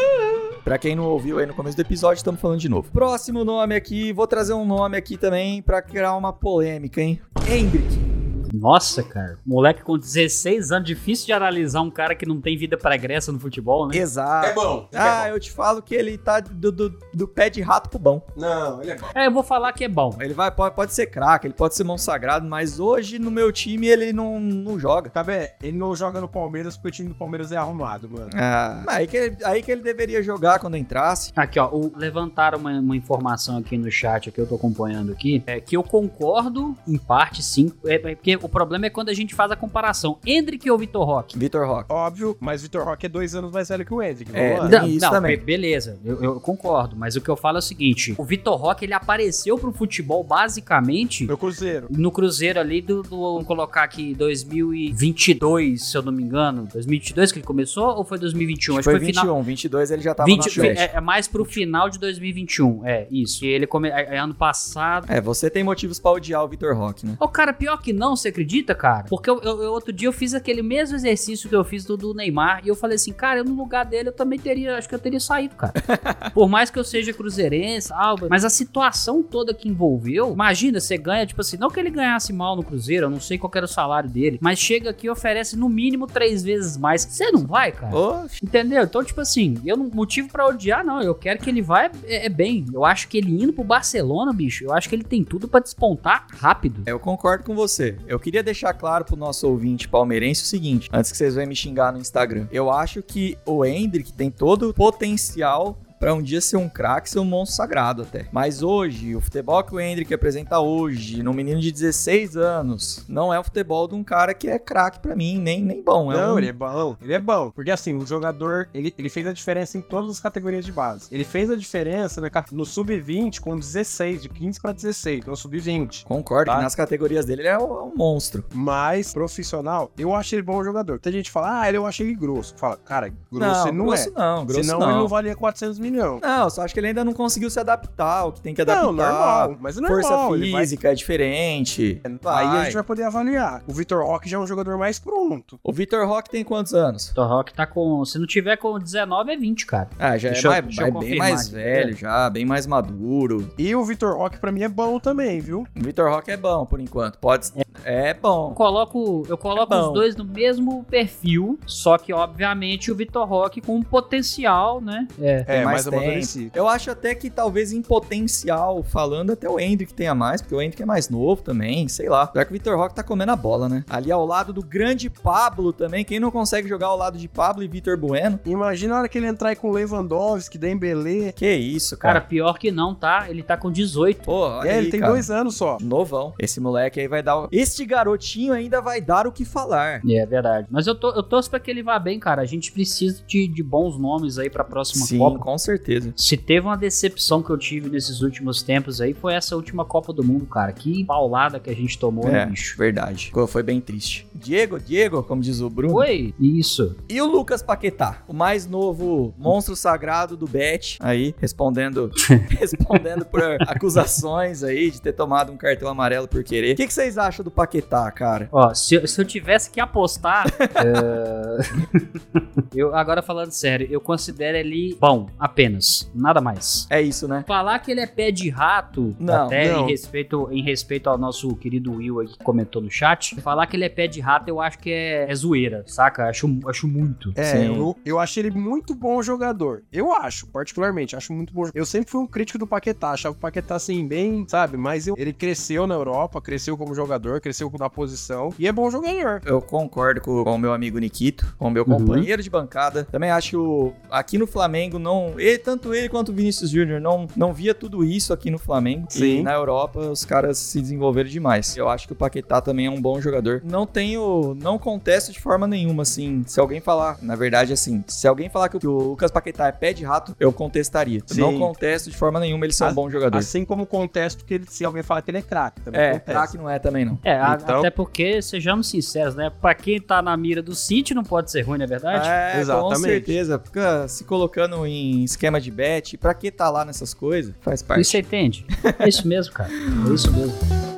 Pra quem não ouviu aí no começo do episódio, estamos falando de novo. Próximo nome aqui, vou trazer um nome aqui também pra criar uma polêmica, hein? Hendrick. Nossa, cara. Moleque com 16 anos, difícil de analisar um cara que não tem vida pregressa no futebol, né? Exato. É bom. Ah, eu te falo que ele tá do, do, do pé de rato pro bom. Não, ele é bom. É, eu vou falar que é bom. Ele vai, pode, pode ser craque, ele pode ser mão sagrado, mas hoje no meu time ele não, não joga. Sabe, ele não joga no Palmeiras porque o time do Palmeiras é arrumado, mano. Ah, aí que, ele, aí que ele deveria jogar quando entrasse. Aqui, ó, o- levantaram uma, uma informação aqui no chat que eu tô acompanhando aqui, é que eu concordo, em parte, sim, é, é porque o problema é quando a gente faz a comparação. Hendrick ou Vitor Roque? Vitor Roque. Óbvio, mas Vitor Roque é dois anos mais velho que o Hendrick. É. Tem isso também. be- beleza, eu, eu concordo, mas o que eu falo é o seguinte: o Vitor Roque ele apareceu pro futebol basicamente Meu Cruzeiro. no Cruzeiro ali do, do- vamos colocar aqui 2022, se eu não me engano, 2022 que ele começou ou foi 2021? Foi, foi final 21, 22 ele já tava 20 no Atlético. é, é mais pro final de 2021, é isso. E ele come, é, é ano passado. É, você tem motivos pra odiar o Vitor Roque, né? Ô, cara, pior que não, você acredita, cara? Porque eu, eu- eu- outro dia eu fiz aquele mesmo exercício que eu fiz do, do Neymar e eu falei assim, cara, eu no lugar dele eu também teria, acho que eu teria saído, cara. Por mais que eu seja cruzeirense, mas a situação toda que envolveu, imagina, você ganha, tipo assim, não que ele ganhasse mal no Cruzeiro, eu não sei qual era o salário dele, mas chega aqui e oferece no mínimo três vezes mais. Você não vai, cara? Oxe, Entendeu? Então, tipo assim, eu não motivo pra odiar, não. Eu quero que ele vá é, é bem. Eu acho que ele indo pro Barcelona, bicho, eu acho que ele tem tudo pra despontar rápido. eu concordo com você. Eu queria deixar claro pro nosso ouvinte palmeirense o seguinte, antes que vocês venham me xingar no Instagram. Eu acho que o Hendrick tem todo o potencial pra um dia ser um craque, ser um monstro sagrado até. Mas hoje, o futebol que o Hendrick apresenta hoje, num menino de 16 anos, não é o futebol de um cara que é craque pra mim, nem, nem bom. É Não, um... ele é bom. Ele é bom. Porque assim, o jogador, ele, ele fez a diferença em todas as categorias de base. Ele fez a diferença no sub-20 com 16, de 15 pra 16, no sub-20. Concordo Tá. que nas categorias dele ele é um, é um monstro. Mas, profissional, eu acho ele bom jogador. Tem gente que fala, ah, eu acho ele grosso. Fala, cara, grosso ele não grosso é. não, grosso Senão não. ele não valia 400 Não, eu só acho que ele ainda não conseguiu se adaptar ao que tem que adaptar. Não, normal. Mas é normal. Força ele vai- física é diferente. Aí Vai. a gente vai poder avaliar. O Vitor Roque já é um jogador mais pronto. O Vitor Roque tem quantos anos? O Rock tá com. Se não tiver com 19, é 20, cara. Ah, já Deixa eu- é, mais, eu é bem mais aqui. velho, já, bem mais maduro. E o Vitor Roque, pra mim, é bom também, viu? O Vitor Roque é bom, por enquanto. Pode. É, Eu bom. coloco, eu coloco É bom. os dois no mesmo perfil, só que, obviamente, o Vitor Roque com um potencial, né? É. Tem É, mais tempo. amadurecido. Eu acho até que talvez em potencial, falando até o Hendrick tenha mais, porque o Hendrick é mais novo também, sei lá. Já que o Vitor Roque tá comendo a bola, né? Ali ao lado do grande Pablo também. Quem não consegue jogar ao lado de Pablo e Vitor Bueno? Imagina a hora que ele entrar aí com Lewandowski, Dembele. Que isso, Cara, cara. pior que não, tá? Ele tá com 18. Pô, olha É, aí, ele tem cara. dois anos só. Novão. Esse moleque aí vai dar. o- Este garotinho ainda vai dar o que falar. É verdade. Mas eu, tô, eu torço pra que ele vá bem, cara. A gente precisa de, de bons nomes aí pra próxima Sim, Copa. com certeza. Se teve uma decepção que eu tive nesses últimos tempos aí, foi essa última Copa do Mundo, cara. Que paulada que a gente tomou, né, É, bicho? verdade. Foi bem triste. Diego, Diego, como diz o Bruno. Foi? Isso. E o Lucas Paquetá, o mais novo monstro sagrado do Bet, aí, respondendo respondendo por acusações aí de ter tomado um cartão amarelo por querer. O que, que vocês acham do Paquetá, cara? Ó, se, eu- se eu tivesse que apostar. é, eu, agora falando sério, eu considero ele bom, apenas. Nada mais. É isso, né? Falar que ele é pé de rato, Não, até não. Em, respeito, em respeito ao nosso querido Will aí que comentou no chat, falar que ele é pé de rato eu acho que é, é zoeira, saca? Acho, acho muito. É, eu, eu acho ele muito bom jogador. Eu acho, particularmente, acho muito bom. Eu sempre fui um crítico do Paquetá, achava o Paquetá assim, bem, sabe? Mas eu- ele cresceu na Europa, cresceu como jogador, cresceu na posição e é bom jogador. Eu concordo com, com o meu amigo Nikito, com o meu Uhum. companheiro de bancada. Também acho que o, aqui no Flamengo, não, ele, tanto ele quanto o Vinícius Júnior não, não via tudo isso aqui no Flamengo. E Sim. na Europa os caras se desenvolveram demais. Eu acho que o Paquetá também é um bom jogador. Não tenho, não contesto de forma nenhuma, assim. Se alguém falar, na verdade, assim, se alguém falar que o Lucas Paquetá é pé de rato, eu contestaria. Sim. Não contesto de forma nenhuma ele ser um As- bom jogador. Assim como contesto que ele, se alguém falar que ele é craque, também é, craque não é também não. É, a- Então- até porque, sejamos sinceros, né? Pra quem tá na mira do City não pode ser ruim, não é verdade? É, com Exatamente. certeza. Fica se colocando em esquema de bet. Pra que tá lá nessas coisas? Faz parte. Isso você entende? É isso mesmo, cara. É isso mesmo.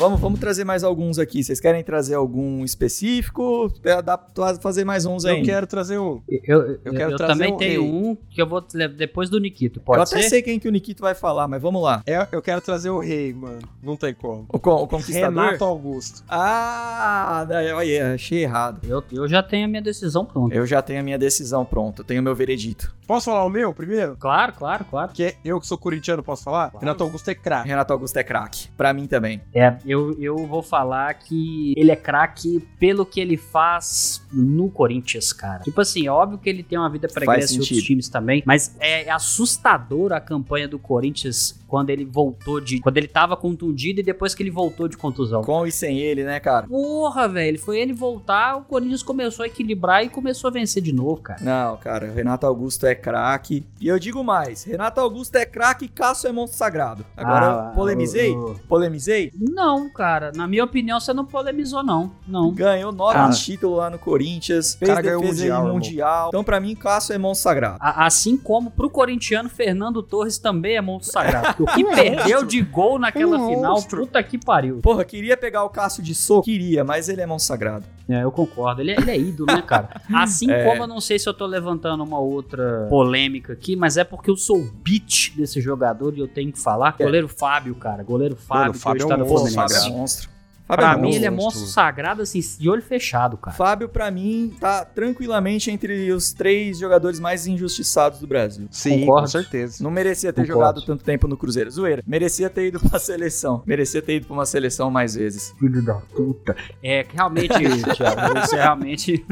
Vamos, vamos trazer mais alguns aqui. Vocês querem trazer algum específico? Dá pra fazer mais uns aí. Eu quero trazer um. Eu, eu, Eu quero eu trazer também um tenho rei. um que eu vou depois do Nikito, Eu pode até ser? sei quem que o Nikito vai falar, mas vamos lá. É, eu quero trazer o rei, mano. Não tem como. O, o Conquistador? Renato Augusto. Ah, olha, achei errado. Eu, eu já tenho a minha decisão pronta. Eu já tenho a minha decisão pronta, eu tenho o meu veredito. Posso falar o meu primeiro? Claro, claro, claro. Que é eu que sou corintiano, posso falar? Renato Augusto é craque. Renato Augusto é craque. Pra mim também. É, eu, eu vou falar que ele é craque pelo que ele faz no Corinthians, cara. Tipo assim, é óbvio que ele tem uma vida pregressa em outros times também, mas é assustador a campanha do Corinthians quando ele voltou de. Quando ele tava contundido e depois que ele voltou de contusão. Com e sem ele, né, cara? Porra, velho. Foi ele voltar, o Corinthians começou a equilibrar e começou a vencer de novo, cara. Não, cara, Renato Augusto é craque. E eu digo mais: Renato Augusto é craque e Cássio é monstro sagrado. Agora, Ah, polemizei? Polemizei? Não, cara. Na minha opinião, você não polemizou, não. Não. Ganhou nove Ah. títulos lá no Corinthians, fez cara defesa Mundial, em mundial. Então, pra mim, Cássio é monstro sagrado. A- Assim como pro corintiano, Fernando Torres também é monstro sagrado. O que perdeu de gol naquela Um final, monstro. puta que pariu. Porra, queria pegar o Cássio de soco? Queria, mas ele é monstro sagrado. É, eu concordo. Ele, é- ele é ídolo, né, cara? Assim É. como eu não sei se eu tô levantando uma outra polêmica aqui, mas é porque eu sou o beat desse jogador e eu tenho que falar. Goleiro Fábio, cara. Goleiro Fábio, que Fábio hoje é tá um no monstro, Fluminense. Monstro. Fábio Pra é mim, monstro. ele é monstro. sagrado, assim, de olho fechado, cara. Fábio, pra mim, tá tranquilamente entre os três jogadores mais injustiçados do Brasil. Sim, Concordo. com certeza. Não merecia ter Concordo. jogado tanto tempo no Cruzeiro. Zoeira. Merecia ter ido pra seleção. Merecia ter ido pra uma seleção mais vezes. Filho da puta. É, que realmente, Thiago, isso é realmente.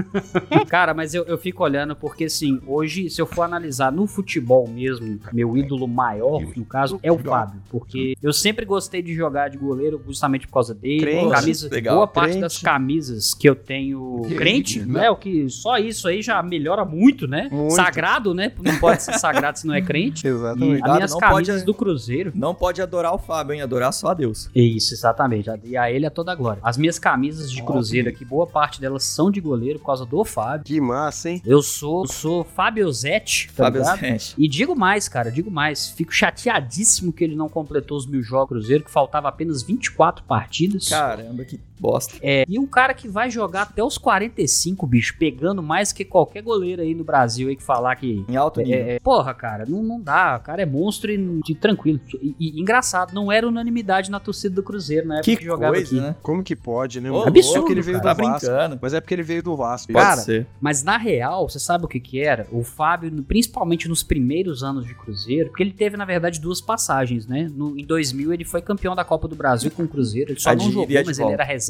Cara, mas eu, eu fico olhando porque, assim, hoje, se eu for analisar no futebol mesmo, meu ídolo maior, no caso, é o Fábio. Porque eu sempre gostei de jogar de goleiro justamente por causa dele. Crente, camisa, legal. boa parte Crente. das camisas que eu tenho. Crente, né? O que só isso aí já melhora muito, né? Muito. Sagrado, né? Não pode ser sagrado se não é crente. E Exatamente. Cuidado, as minhas não camisas pode- do Cruzeiro. Não pode adorar o Fábio, hein? Adorar só a Deus. Isso, exatamente. E a ele é toda a glória. As minhas camisas de cruzeiro aqui, boa parte delas são de goleiro por causa do Fábio. Que massa, hein? Eu sou, eu sou Fábio Zete, tá Fábio? Zete. E digo mais, cara, digo mais. Fico chateadíssimo que ele não completou os mil jogos do Cruzeiro, que faltava apenas 24 partidas. Caramba, que bosta. É, e um cara que vai jogar até os 45, bicho, pegando mais que qualquer goleiro aí no Brasil aí que falar que. Em alto nível. É, é, porra, cara, não, não dá. O cara é monstro e, e tranquilo. E, e engraçado, não era unanimidade na torcida do Cruzeiro na época que que, jogava coisa, aqui. né? Como que pode, né? Ô, Absurdo, que ele veio Tá do Vasco. brincando. Mas é porque ele veio do Vasco. Pode Cara, ser. Mas na real, você sabe o que que era? O Fábio, principalmente nos primeiros anos de Cruzeiro, porque ele teve, na verdade, duas passagens, né? No- em 2000 ele foi campeão da Copa do Brasil com o Cruzeiro, ele só A não jogou, mas ele era reserva.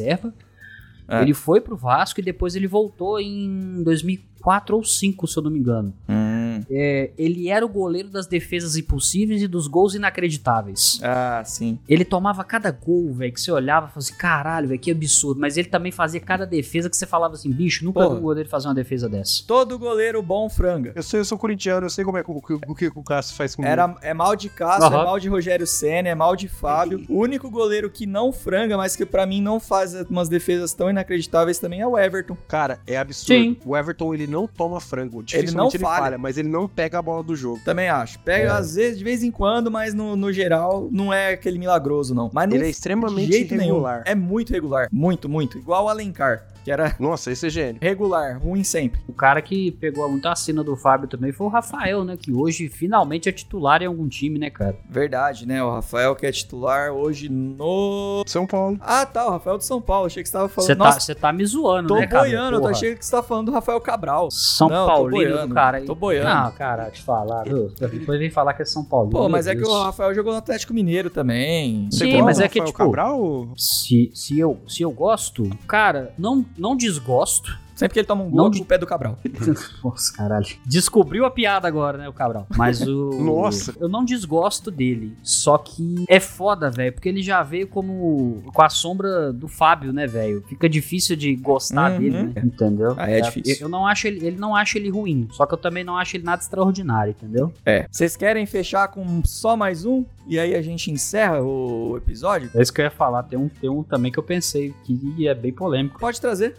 É. Ele foi pro Vasco e depois ele voltou em 2004 ou 2005, se eu não me engano. Hum. É, ele era o goleiro das defesas impossíveis e dos gols inacreditáveis. Ah, sim. Ele tomava cada gol, velho, que você olhava e falava assim, caralho, velho, que absurdo. Mas ele também fazia cada defesa que você falava assim, bicho, nunca Porra. vi um goleiro fazer uma defesa dessa. Todo goleiro bom franga. eu sou, eu sou corintiano, eu sei como é que o, que- o que o Cássio faz comigo. Era, é mal de Cássio, Aham. é mal de Rogério Senna, é mal de Fábio. O único goleiro que não franga, mas que pra mim não faz umas defesas tão inacreditáveis também é o Everton. Cara, é absurdo. Sim. O Everton, ele não toma frango. Ele, não falha. falha, mas ele não pega a bola do jogo. Também acho. Pega às vezes, de vez em quando, mas no, no geral não é aquele milagroso, não. Mas Ele é extremamente irregular. nenhum. É muito regular. Muito, muito. Igual o Alencar, que era Nossa, esse é gênio. regular, ruim sempre. O cara que pegou muito a cena do Fábio também foi o Rafael, né? Que hoje finalmente é titular em algum time, né, cara? Verdade, né? O Rafael que é titular hoje no. São Paulo. Ah, tá, o Rafael do São Paulo. Achei que você tava falando. Você tá, cê tá me zoando, tô né, cara? boiando. Eu tô Porra. achando que você tá falando do Rafael Cabral. São Não, tô boiando, do cara aí. tô boiando. Não, cara, te falar. viu? Depois vem falar que é São Paulo. Pô, mas é que o Rafael jogou no Atlético Mineiro também. Sim, gosta mas do é que, Rafael tipo, Cabral? Se, se, eu, se eu gosto, cara, não, não desgosto. Sempre que ele toma um gol, Não é de- o pé do Cabral. Nossa, caralho. Descobriu a piada agora, né, o Cabral? Mas o. Nossa. Eu não desgosto dele. Só que é foda, velho. Porque ele já veio como. com a sombra do Fábio, né, velho? Fica difícil de gostar Uhum. dele, né? Entendeu? Ah, é difícil. Eu, eu não acho ele. Ele não acha ele ruim. Só que eu também não acho ele nada extraordinário, entendeu? É. Vocês querem fechar com só mais um? E aí a gente encerra o episódio? É isso que eu ia falar. Tem um, tem um também que eu pensei que é bem polêmico. Pode trazer.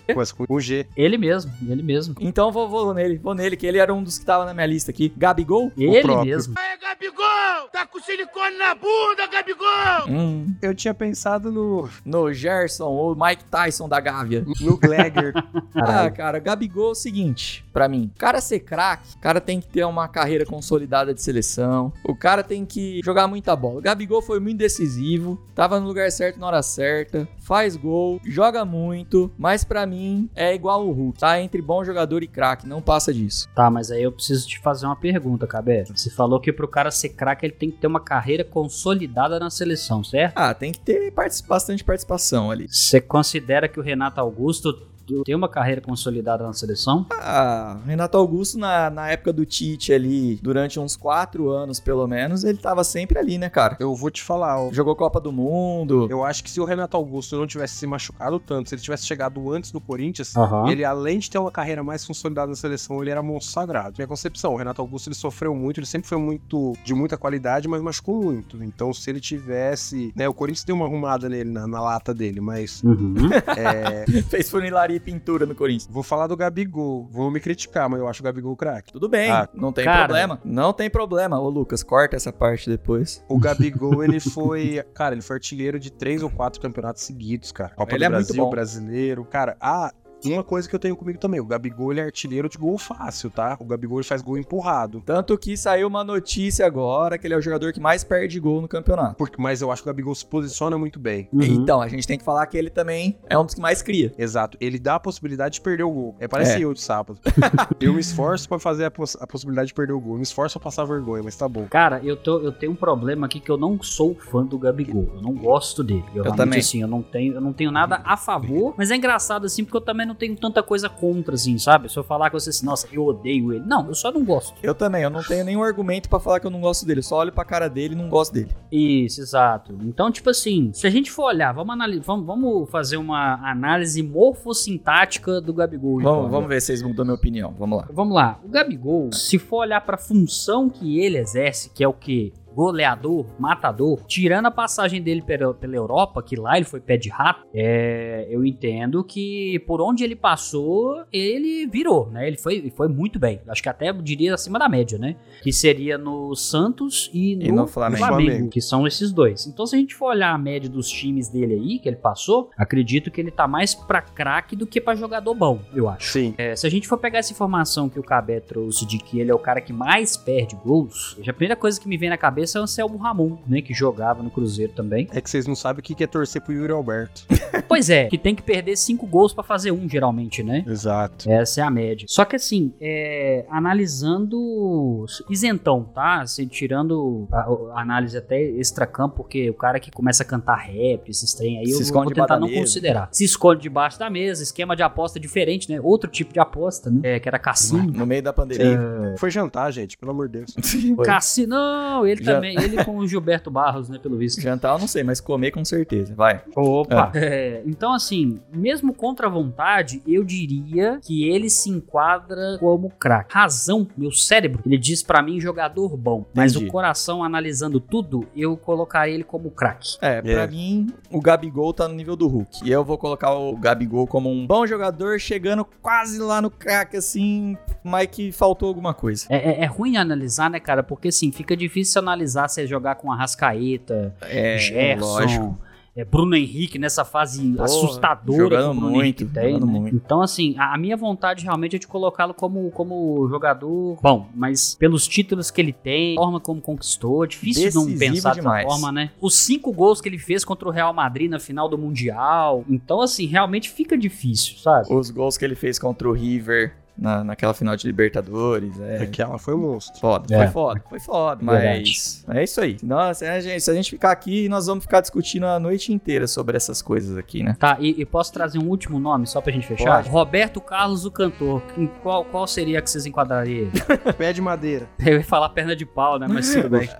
Com um G. Ele mesmo, ele mesmo. Então vou, vou nele, vou nele, que ele era um dos que tava na minha lista aqui. Gabigol? Ele mesmo. Aê, Gabigol! Tá com silicone na bunda, Gabigol! Hum. Eu eu tinha pensado no, No Gerson ou Mike Tyson da Gávea. no Glegger. Ah, cara, Gabigol é o seguinte, pra mim. O cara ser craque, o cara tem que ter uma carreira consolidada de seleção. O cara tem que jogar muita bola. O Gabigol foi muito decisivo, tava no lugar certo na hora certa, faz gol, joga muito, mas pra mim é igual o Hulk, tá? Entre bom jogador e craque, não passa disso. Tá, mas aí eu preciso te fazer uma pergunta, Cabé. Você falou que pro cara ser craque ele tem que ter uma carreira consolidada na seleção, certo? Ah, tem que ter bastante participação ali. Você considera que o Renato Augusto tem uma carreira consolidada na seleção? Ah, Renato Augusto, na, na época do Tite ali, durante uns quatro anos pelo menos, ele tava sempre ali, né, cara? Eu vou te falar, ó. Jogou Copa do Mundo. Eu acho que se o Renato Augusto não tivesse se machucado tanto, se ele tivesse chegado antes do Corinthians, Aham. ele, além de ter uma carreira mais consolidada na seleção, ele era monstro sagrado. Minha concepção, o Renato Augusto ele sofreu muito, ele sempre foi muito de muita qualidade, mas machucou muito. Então, se ele tivesse. Né, o Corinthians deu uma arrumada nele na, na lata dele, mas. Uhum. é, Fez funilaria pintura no Corinthians. vou falar do Gabigol. Vou me criticar, mas eu acho o Gabigol craque. Tudo bem, Ah, não tem cara. problema. Não tem problema. Ô, Lucas, corta essa parte depois. O Gabigol, ele foi. Cara, ele foi artilheiro de três ou quatro campeonatos seguidos, cara. Copa Ele do é muito Brasil, bom. brasileiro. Cara, ah, uma coisa que eu tenho comigo também: o Gabigol, ele é artilheiro de gol fácil, tá? O Gabigol ele faz gol empurrado. Tanto que saiu uma notícia agora que ele é o jogador que mais perde gol no campeonato. Porque, mas eu acho que o Gabigol se posiciona muito bem. Uhum. Então, a gente tem que falar que ele também é um dos que mais cria. Exato. Ele dá a possibilidade de perder o gol. É, parece É. eu de sábado. eu me esforço pra fazer a, poss- a possibilidade de perder o gol. Eu me esforço pra passar vergonha, mas tá bom. Cara, eu, tô, eu tenho um problema aqui que eu não sou fã do Gabigol. Eu não gosto dele. Eu, realmente, também. assim, eu não tenho, eu não tenho nada a favor, mas é engraçado assim, porque eu também não tenho tanta coisa contra, assim, sabe? Se eu falar com você assim, nossa, eu odeio ele. Não, eu só não gosto. Eu também, eu não tenho nenhum argumento pra falar que eu não gosto dele. Eu só olho pra cara dele e não gosto dele. Isso, exato. Então, tipo assim, se a gente for olhar, vamos, analisar, vamos, vamos fazer uma análise morfossintática do Gabigol. então. Vamos, vamos ver se vocês mudam minha opinião. Vamos lá. Vamos lá, o Gabigol, se for olhar pra função que ele exerce, que é o que? Goleador, matador, tirando a passagem dele pela, pela Europa, que lá ele foi pé de rato, é, eu entendo que por onde ele passou, ele virou, né? Ele foi, foi muito bem. Acho que até diria acima da média, né? Que seria no Santos e no, E no Flamengo. Flamengo. que são esses dois. Então, se a gente for olhar a média dos times dele aí, que ele passou, acredito que ele tá mais pra craque do que pra jogador bom, eu acho. Sim. É, se a gente for pegar essa informação que o Cabé trouxe de que ele é o cara que mais perde gols, a primeira coisa que me vem na cabeça é o Anselmo Ramon, né? Que jogava no Cruzeiro também. É que vocês não sabem o que é torcer pro Yuri Alberto. pois é, que tem que perder cinco gols pra fazer um, geralmente, né? Exato. Essa é a média. Só que assim, é, analisando isentão, tá? Assim, tirando a, a análise até extracampo, porque o cara que começa a cantar rap, esses trem aí, Se eu vou tentar não mesa. considerar. Se esconde debaixo da mesa, esquema de aposta diferente, né? Outro tipo de aposta, né? É, que era cassino. No meio da pandemia. Foi jantar, gente, pelo amor de Deus. Cassino, não, ele Já- também, ele com o Gilberto Barros, né, pelo visto. Jantar eu não sei, mas comer com certeza. Vai. Opa! É, então, assim, mesmo contra a vontade, eu diria que ele se enquadra como craque. Razão, meu cérebro, ele diz pra mim jogador bom, mas Entendi. o coração analisando tudo, eu colocaria ele como craque. É, pra É. mim, o Gabigol tá no nível do Hulk. E eu vou colocar o Gabigol como um bom jogador, chegando quase lá no craque, assim, mas que faltou alguma coisa. É, é- é ruim analisar, né, cara? Porque assim, fica difícil analisar se é jogar com a Rascaeta, É, Gerson, lógico. é, Bruno Henrique nessa fase Porra, assustadora jogando que o Bruno muito, Henrique tem. jogando né? muito. Então, assim, a, minha vontade realmente é de colocá-lo como, como jogador bom, mas pelos títulos que ele tem, a forma como conquistou, difícil não Decisivo pensar demais. dessa forma, né? Os cinco gols que ele fez contra o Real Madrid na final do Mundial. Então, assim, realmente fica difícil, sabe? Os gols que ele fez contra o River na, naquela final de Libertadores, é. Aquela foi um monstro. Foda, É. foi foda, foi foda. Mas é isso aí. Nossa, é, gente, se a gente ficar aqui, nós vamos ficar discutindo a noite inteira sobre essas coisas aqui, né? Tá, e, e posso trazer um último nome só pra gente fechar? Pode. Roberto Carlos, o cantor. Em qual, qual seria que vocês enquadrariam ele? Pé de madeira. Eu ia falar perna de pau, né? Mas tudo bem.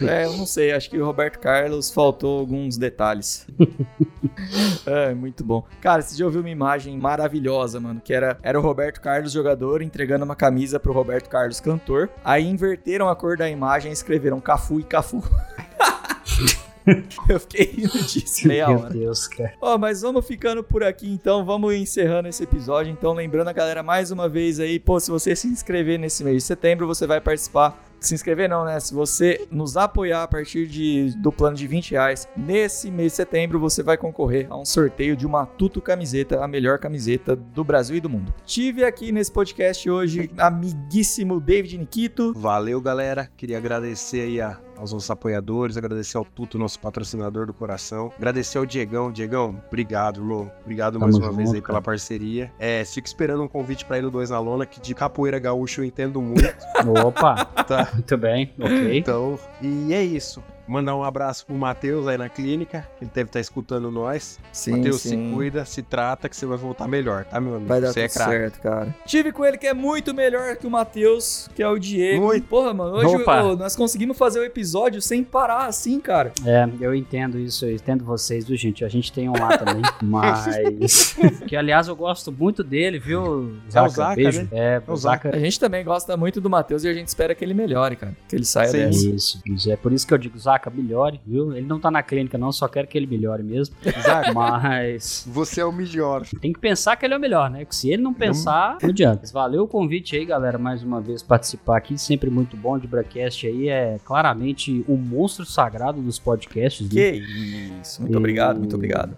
É, eu não sei, acho que o Roberto Carlos faltou alguns detalhes. é, muito bom. Cara, você já ouviu uma imagem maravilhosa, mano, que era, era o Roberto Carlos jogador entregando uma camisa pro Roberto Carlos cantor. Aí inverteram a cor da imagem e escreveram Cafu e Cafu. eu fiquei rindo disso meia Meu hora. Deus, cara. Ó, mas vamos ficando por aqui então, vamos encerrando esse episódio. Então, lembrando a galera mais uma vez aí, pô, se você se inscrever nesse mês de setembro, você vai participar Se inscrever não, né? Se você nos apoiar a partir de, do plano de 20 reais, nesse mês de setembro você vai concorrer a um sorteio de uma Tuto camiseta, a melhor camiseta do Brasil e do mundo. Tive aqui nesse podcast hoje amiguíssimo David Nikito. Valeu, galera. Queria agradecer aí a aos nossos apoiadores, agradecer ao Tuto, nosso patrocinador do coração. Agradecer ao Diegão. Diegão, obrigado, irmão. Obrigado Tamo mais uma junto, vez aí cara. pela parceria. É, fico esperando um convite pra ir no 2 na Lona, que de capoeira gaúcho eu entendo muito, Opa, tá? muito bem, ok. Então, e é isso. Mandar um abraço pro Matheus aí na clínica, que ele deve estar escutando nós. Sim, Matheus, se cuida, se trata, que você vai voltar melhor, tá, meu amigo? Vai dar você é tudo craque. certo, cara. Tive com ele que é muito melhor que o Matheus, que é o Diego. Muito. Porra, mano, hoje ô, nós conseguimos fazer o episódio sem parar assim, cara. É, eu entendo isso, eu entendo vocês, viu, gente? A gente tem um lá também, mas... que, aliás, eu gosto muito dele, viu, É o Zaca, Beijo. né? É, o o Zaca. A gente também gosta muito do Matheus e a gente espera que ele melhore, cara. Que ele saia Sim. dessa. Isso, isso. É por isso que eu digo, Zaca, melhore, viu? Ele não tá na clínica, não, só quero que ele melhore mesmo. Mas você é o melhor. tem que pensar que ele é o melhor, né? Porque se ele não pensar, não adianta. Valeu o convite aí, galera, mais uma vez participar aqui. Sempre muito bom de Bracast aí. É claramente o monstro sagrado dos podcasts. Que isso. Muito obrigado, muito obrigado.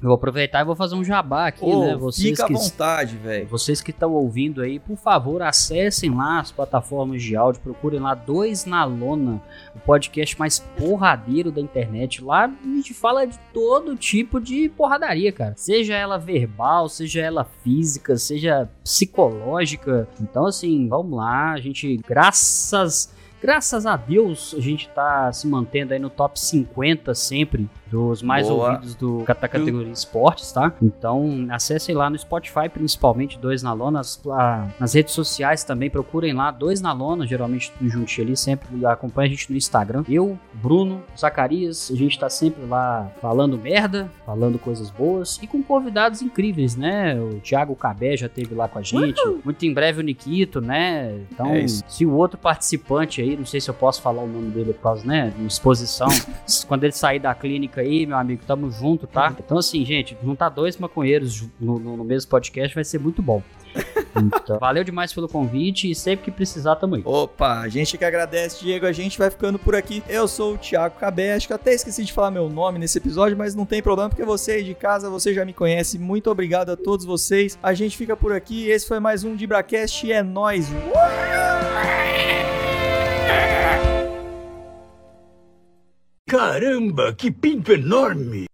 Eu vou aproveitar e vou fazer um jabá aqui, Ô, né? Vocês fica à que, vontade, velho. vocês que estão ouvindo aí, por favor, acessem lá as plataformas de áudio, procurem lá Dois na Lona, o podcast mais porradeiro da internet. Lá a gente fala de todo tipo de porradaria, cara. Seja ela verbal, seja ela física, seja psicológica. Então, assim, vamos lá, a gente, graças. Graças a Deus, a gente tá se mantendo aí no top 50 sempre dos mais Boa. ouvidos do da categoria esportes, tá? Então, acessem lá no Spotify, principalmente, Dois na Lona, as- a- nas redes sociais também, procurem lá, Dois na Lona, geralmente tudo juntinho ali, sempre acompanha a gente no Instagram. Eu, Bruno, Zacarias, a gente tá sempre lá falando merda, falando coisas boas e com convidados incríveis, né? O Thiago Cabé já teve lá com a gente, muito em breve o Nikito, né? Então, É se o outro participante aí, não sei se eu posso falar o nome dele por causa, né, exposição, quando ele sair da clínica aí, meu amigo, tamo junto, tá? Então, assim, gente, juntar dois maconheiros no, no- no mesmo podcast vai ser muito bom. Então, valeu demais pelo convite e sempre que precisar, tamo aí. Opa, a gente que agradece, Diego. A gente vai ficando por aqui. Eu sou o Thiago Cabé. Acho que até esqueci de falar meu nome nesse episódio, mas não tem problema, porque você aí de casa, você já me conhece. Muito obrigado a todos vocês. A gente fica por aqui. Esse foi mais um Dibracast e é nóis. Caramba, que pinto enorme!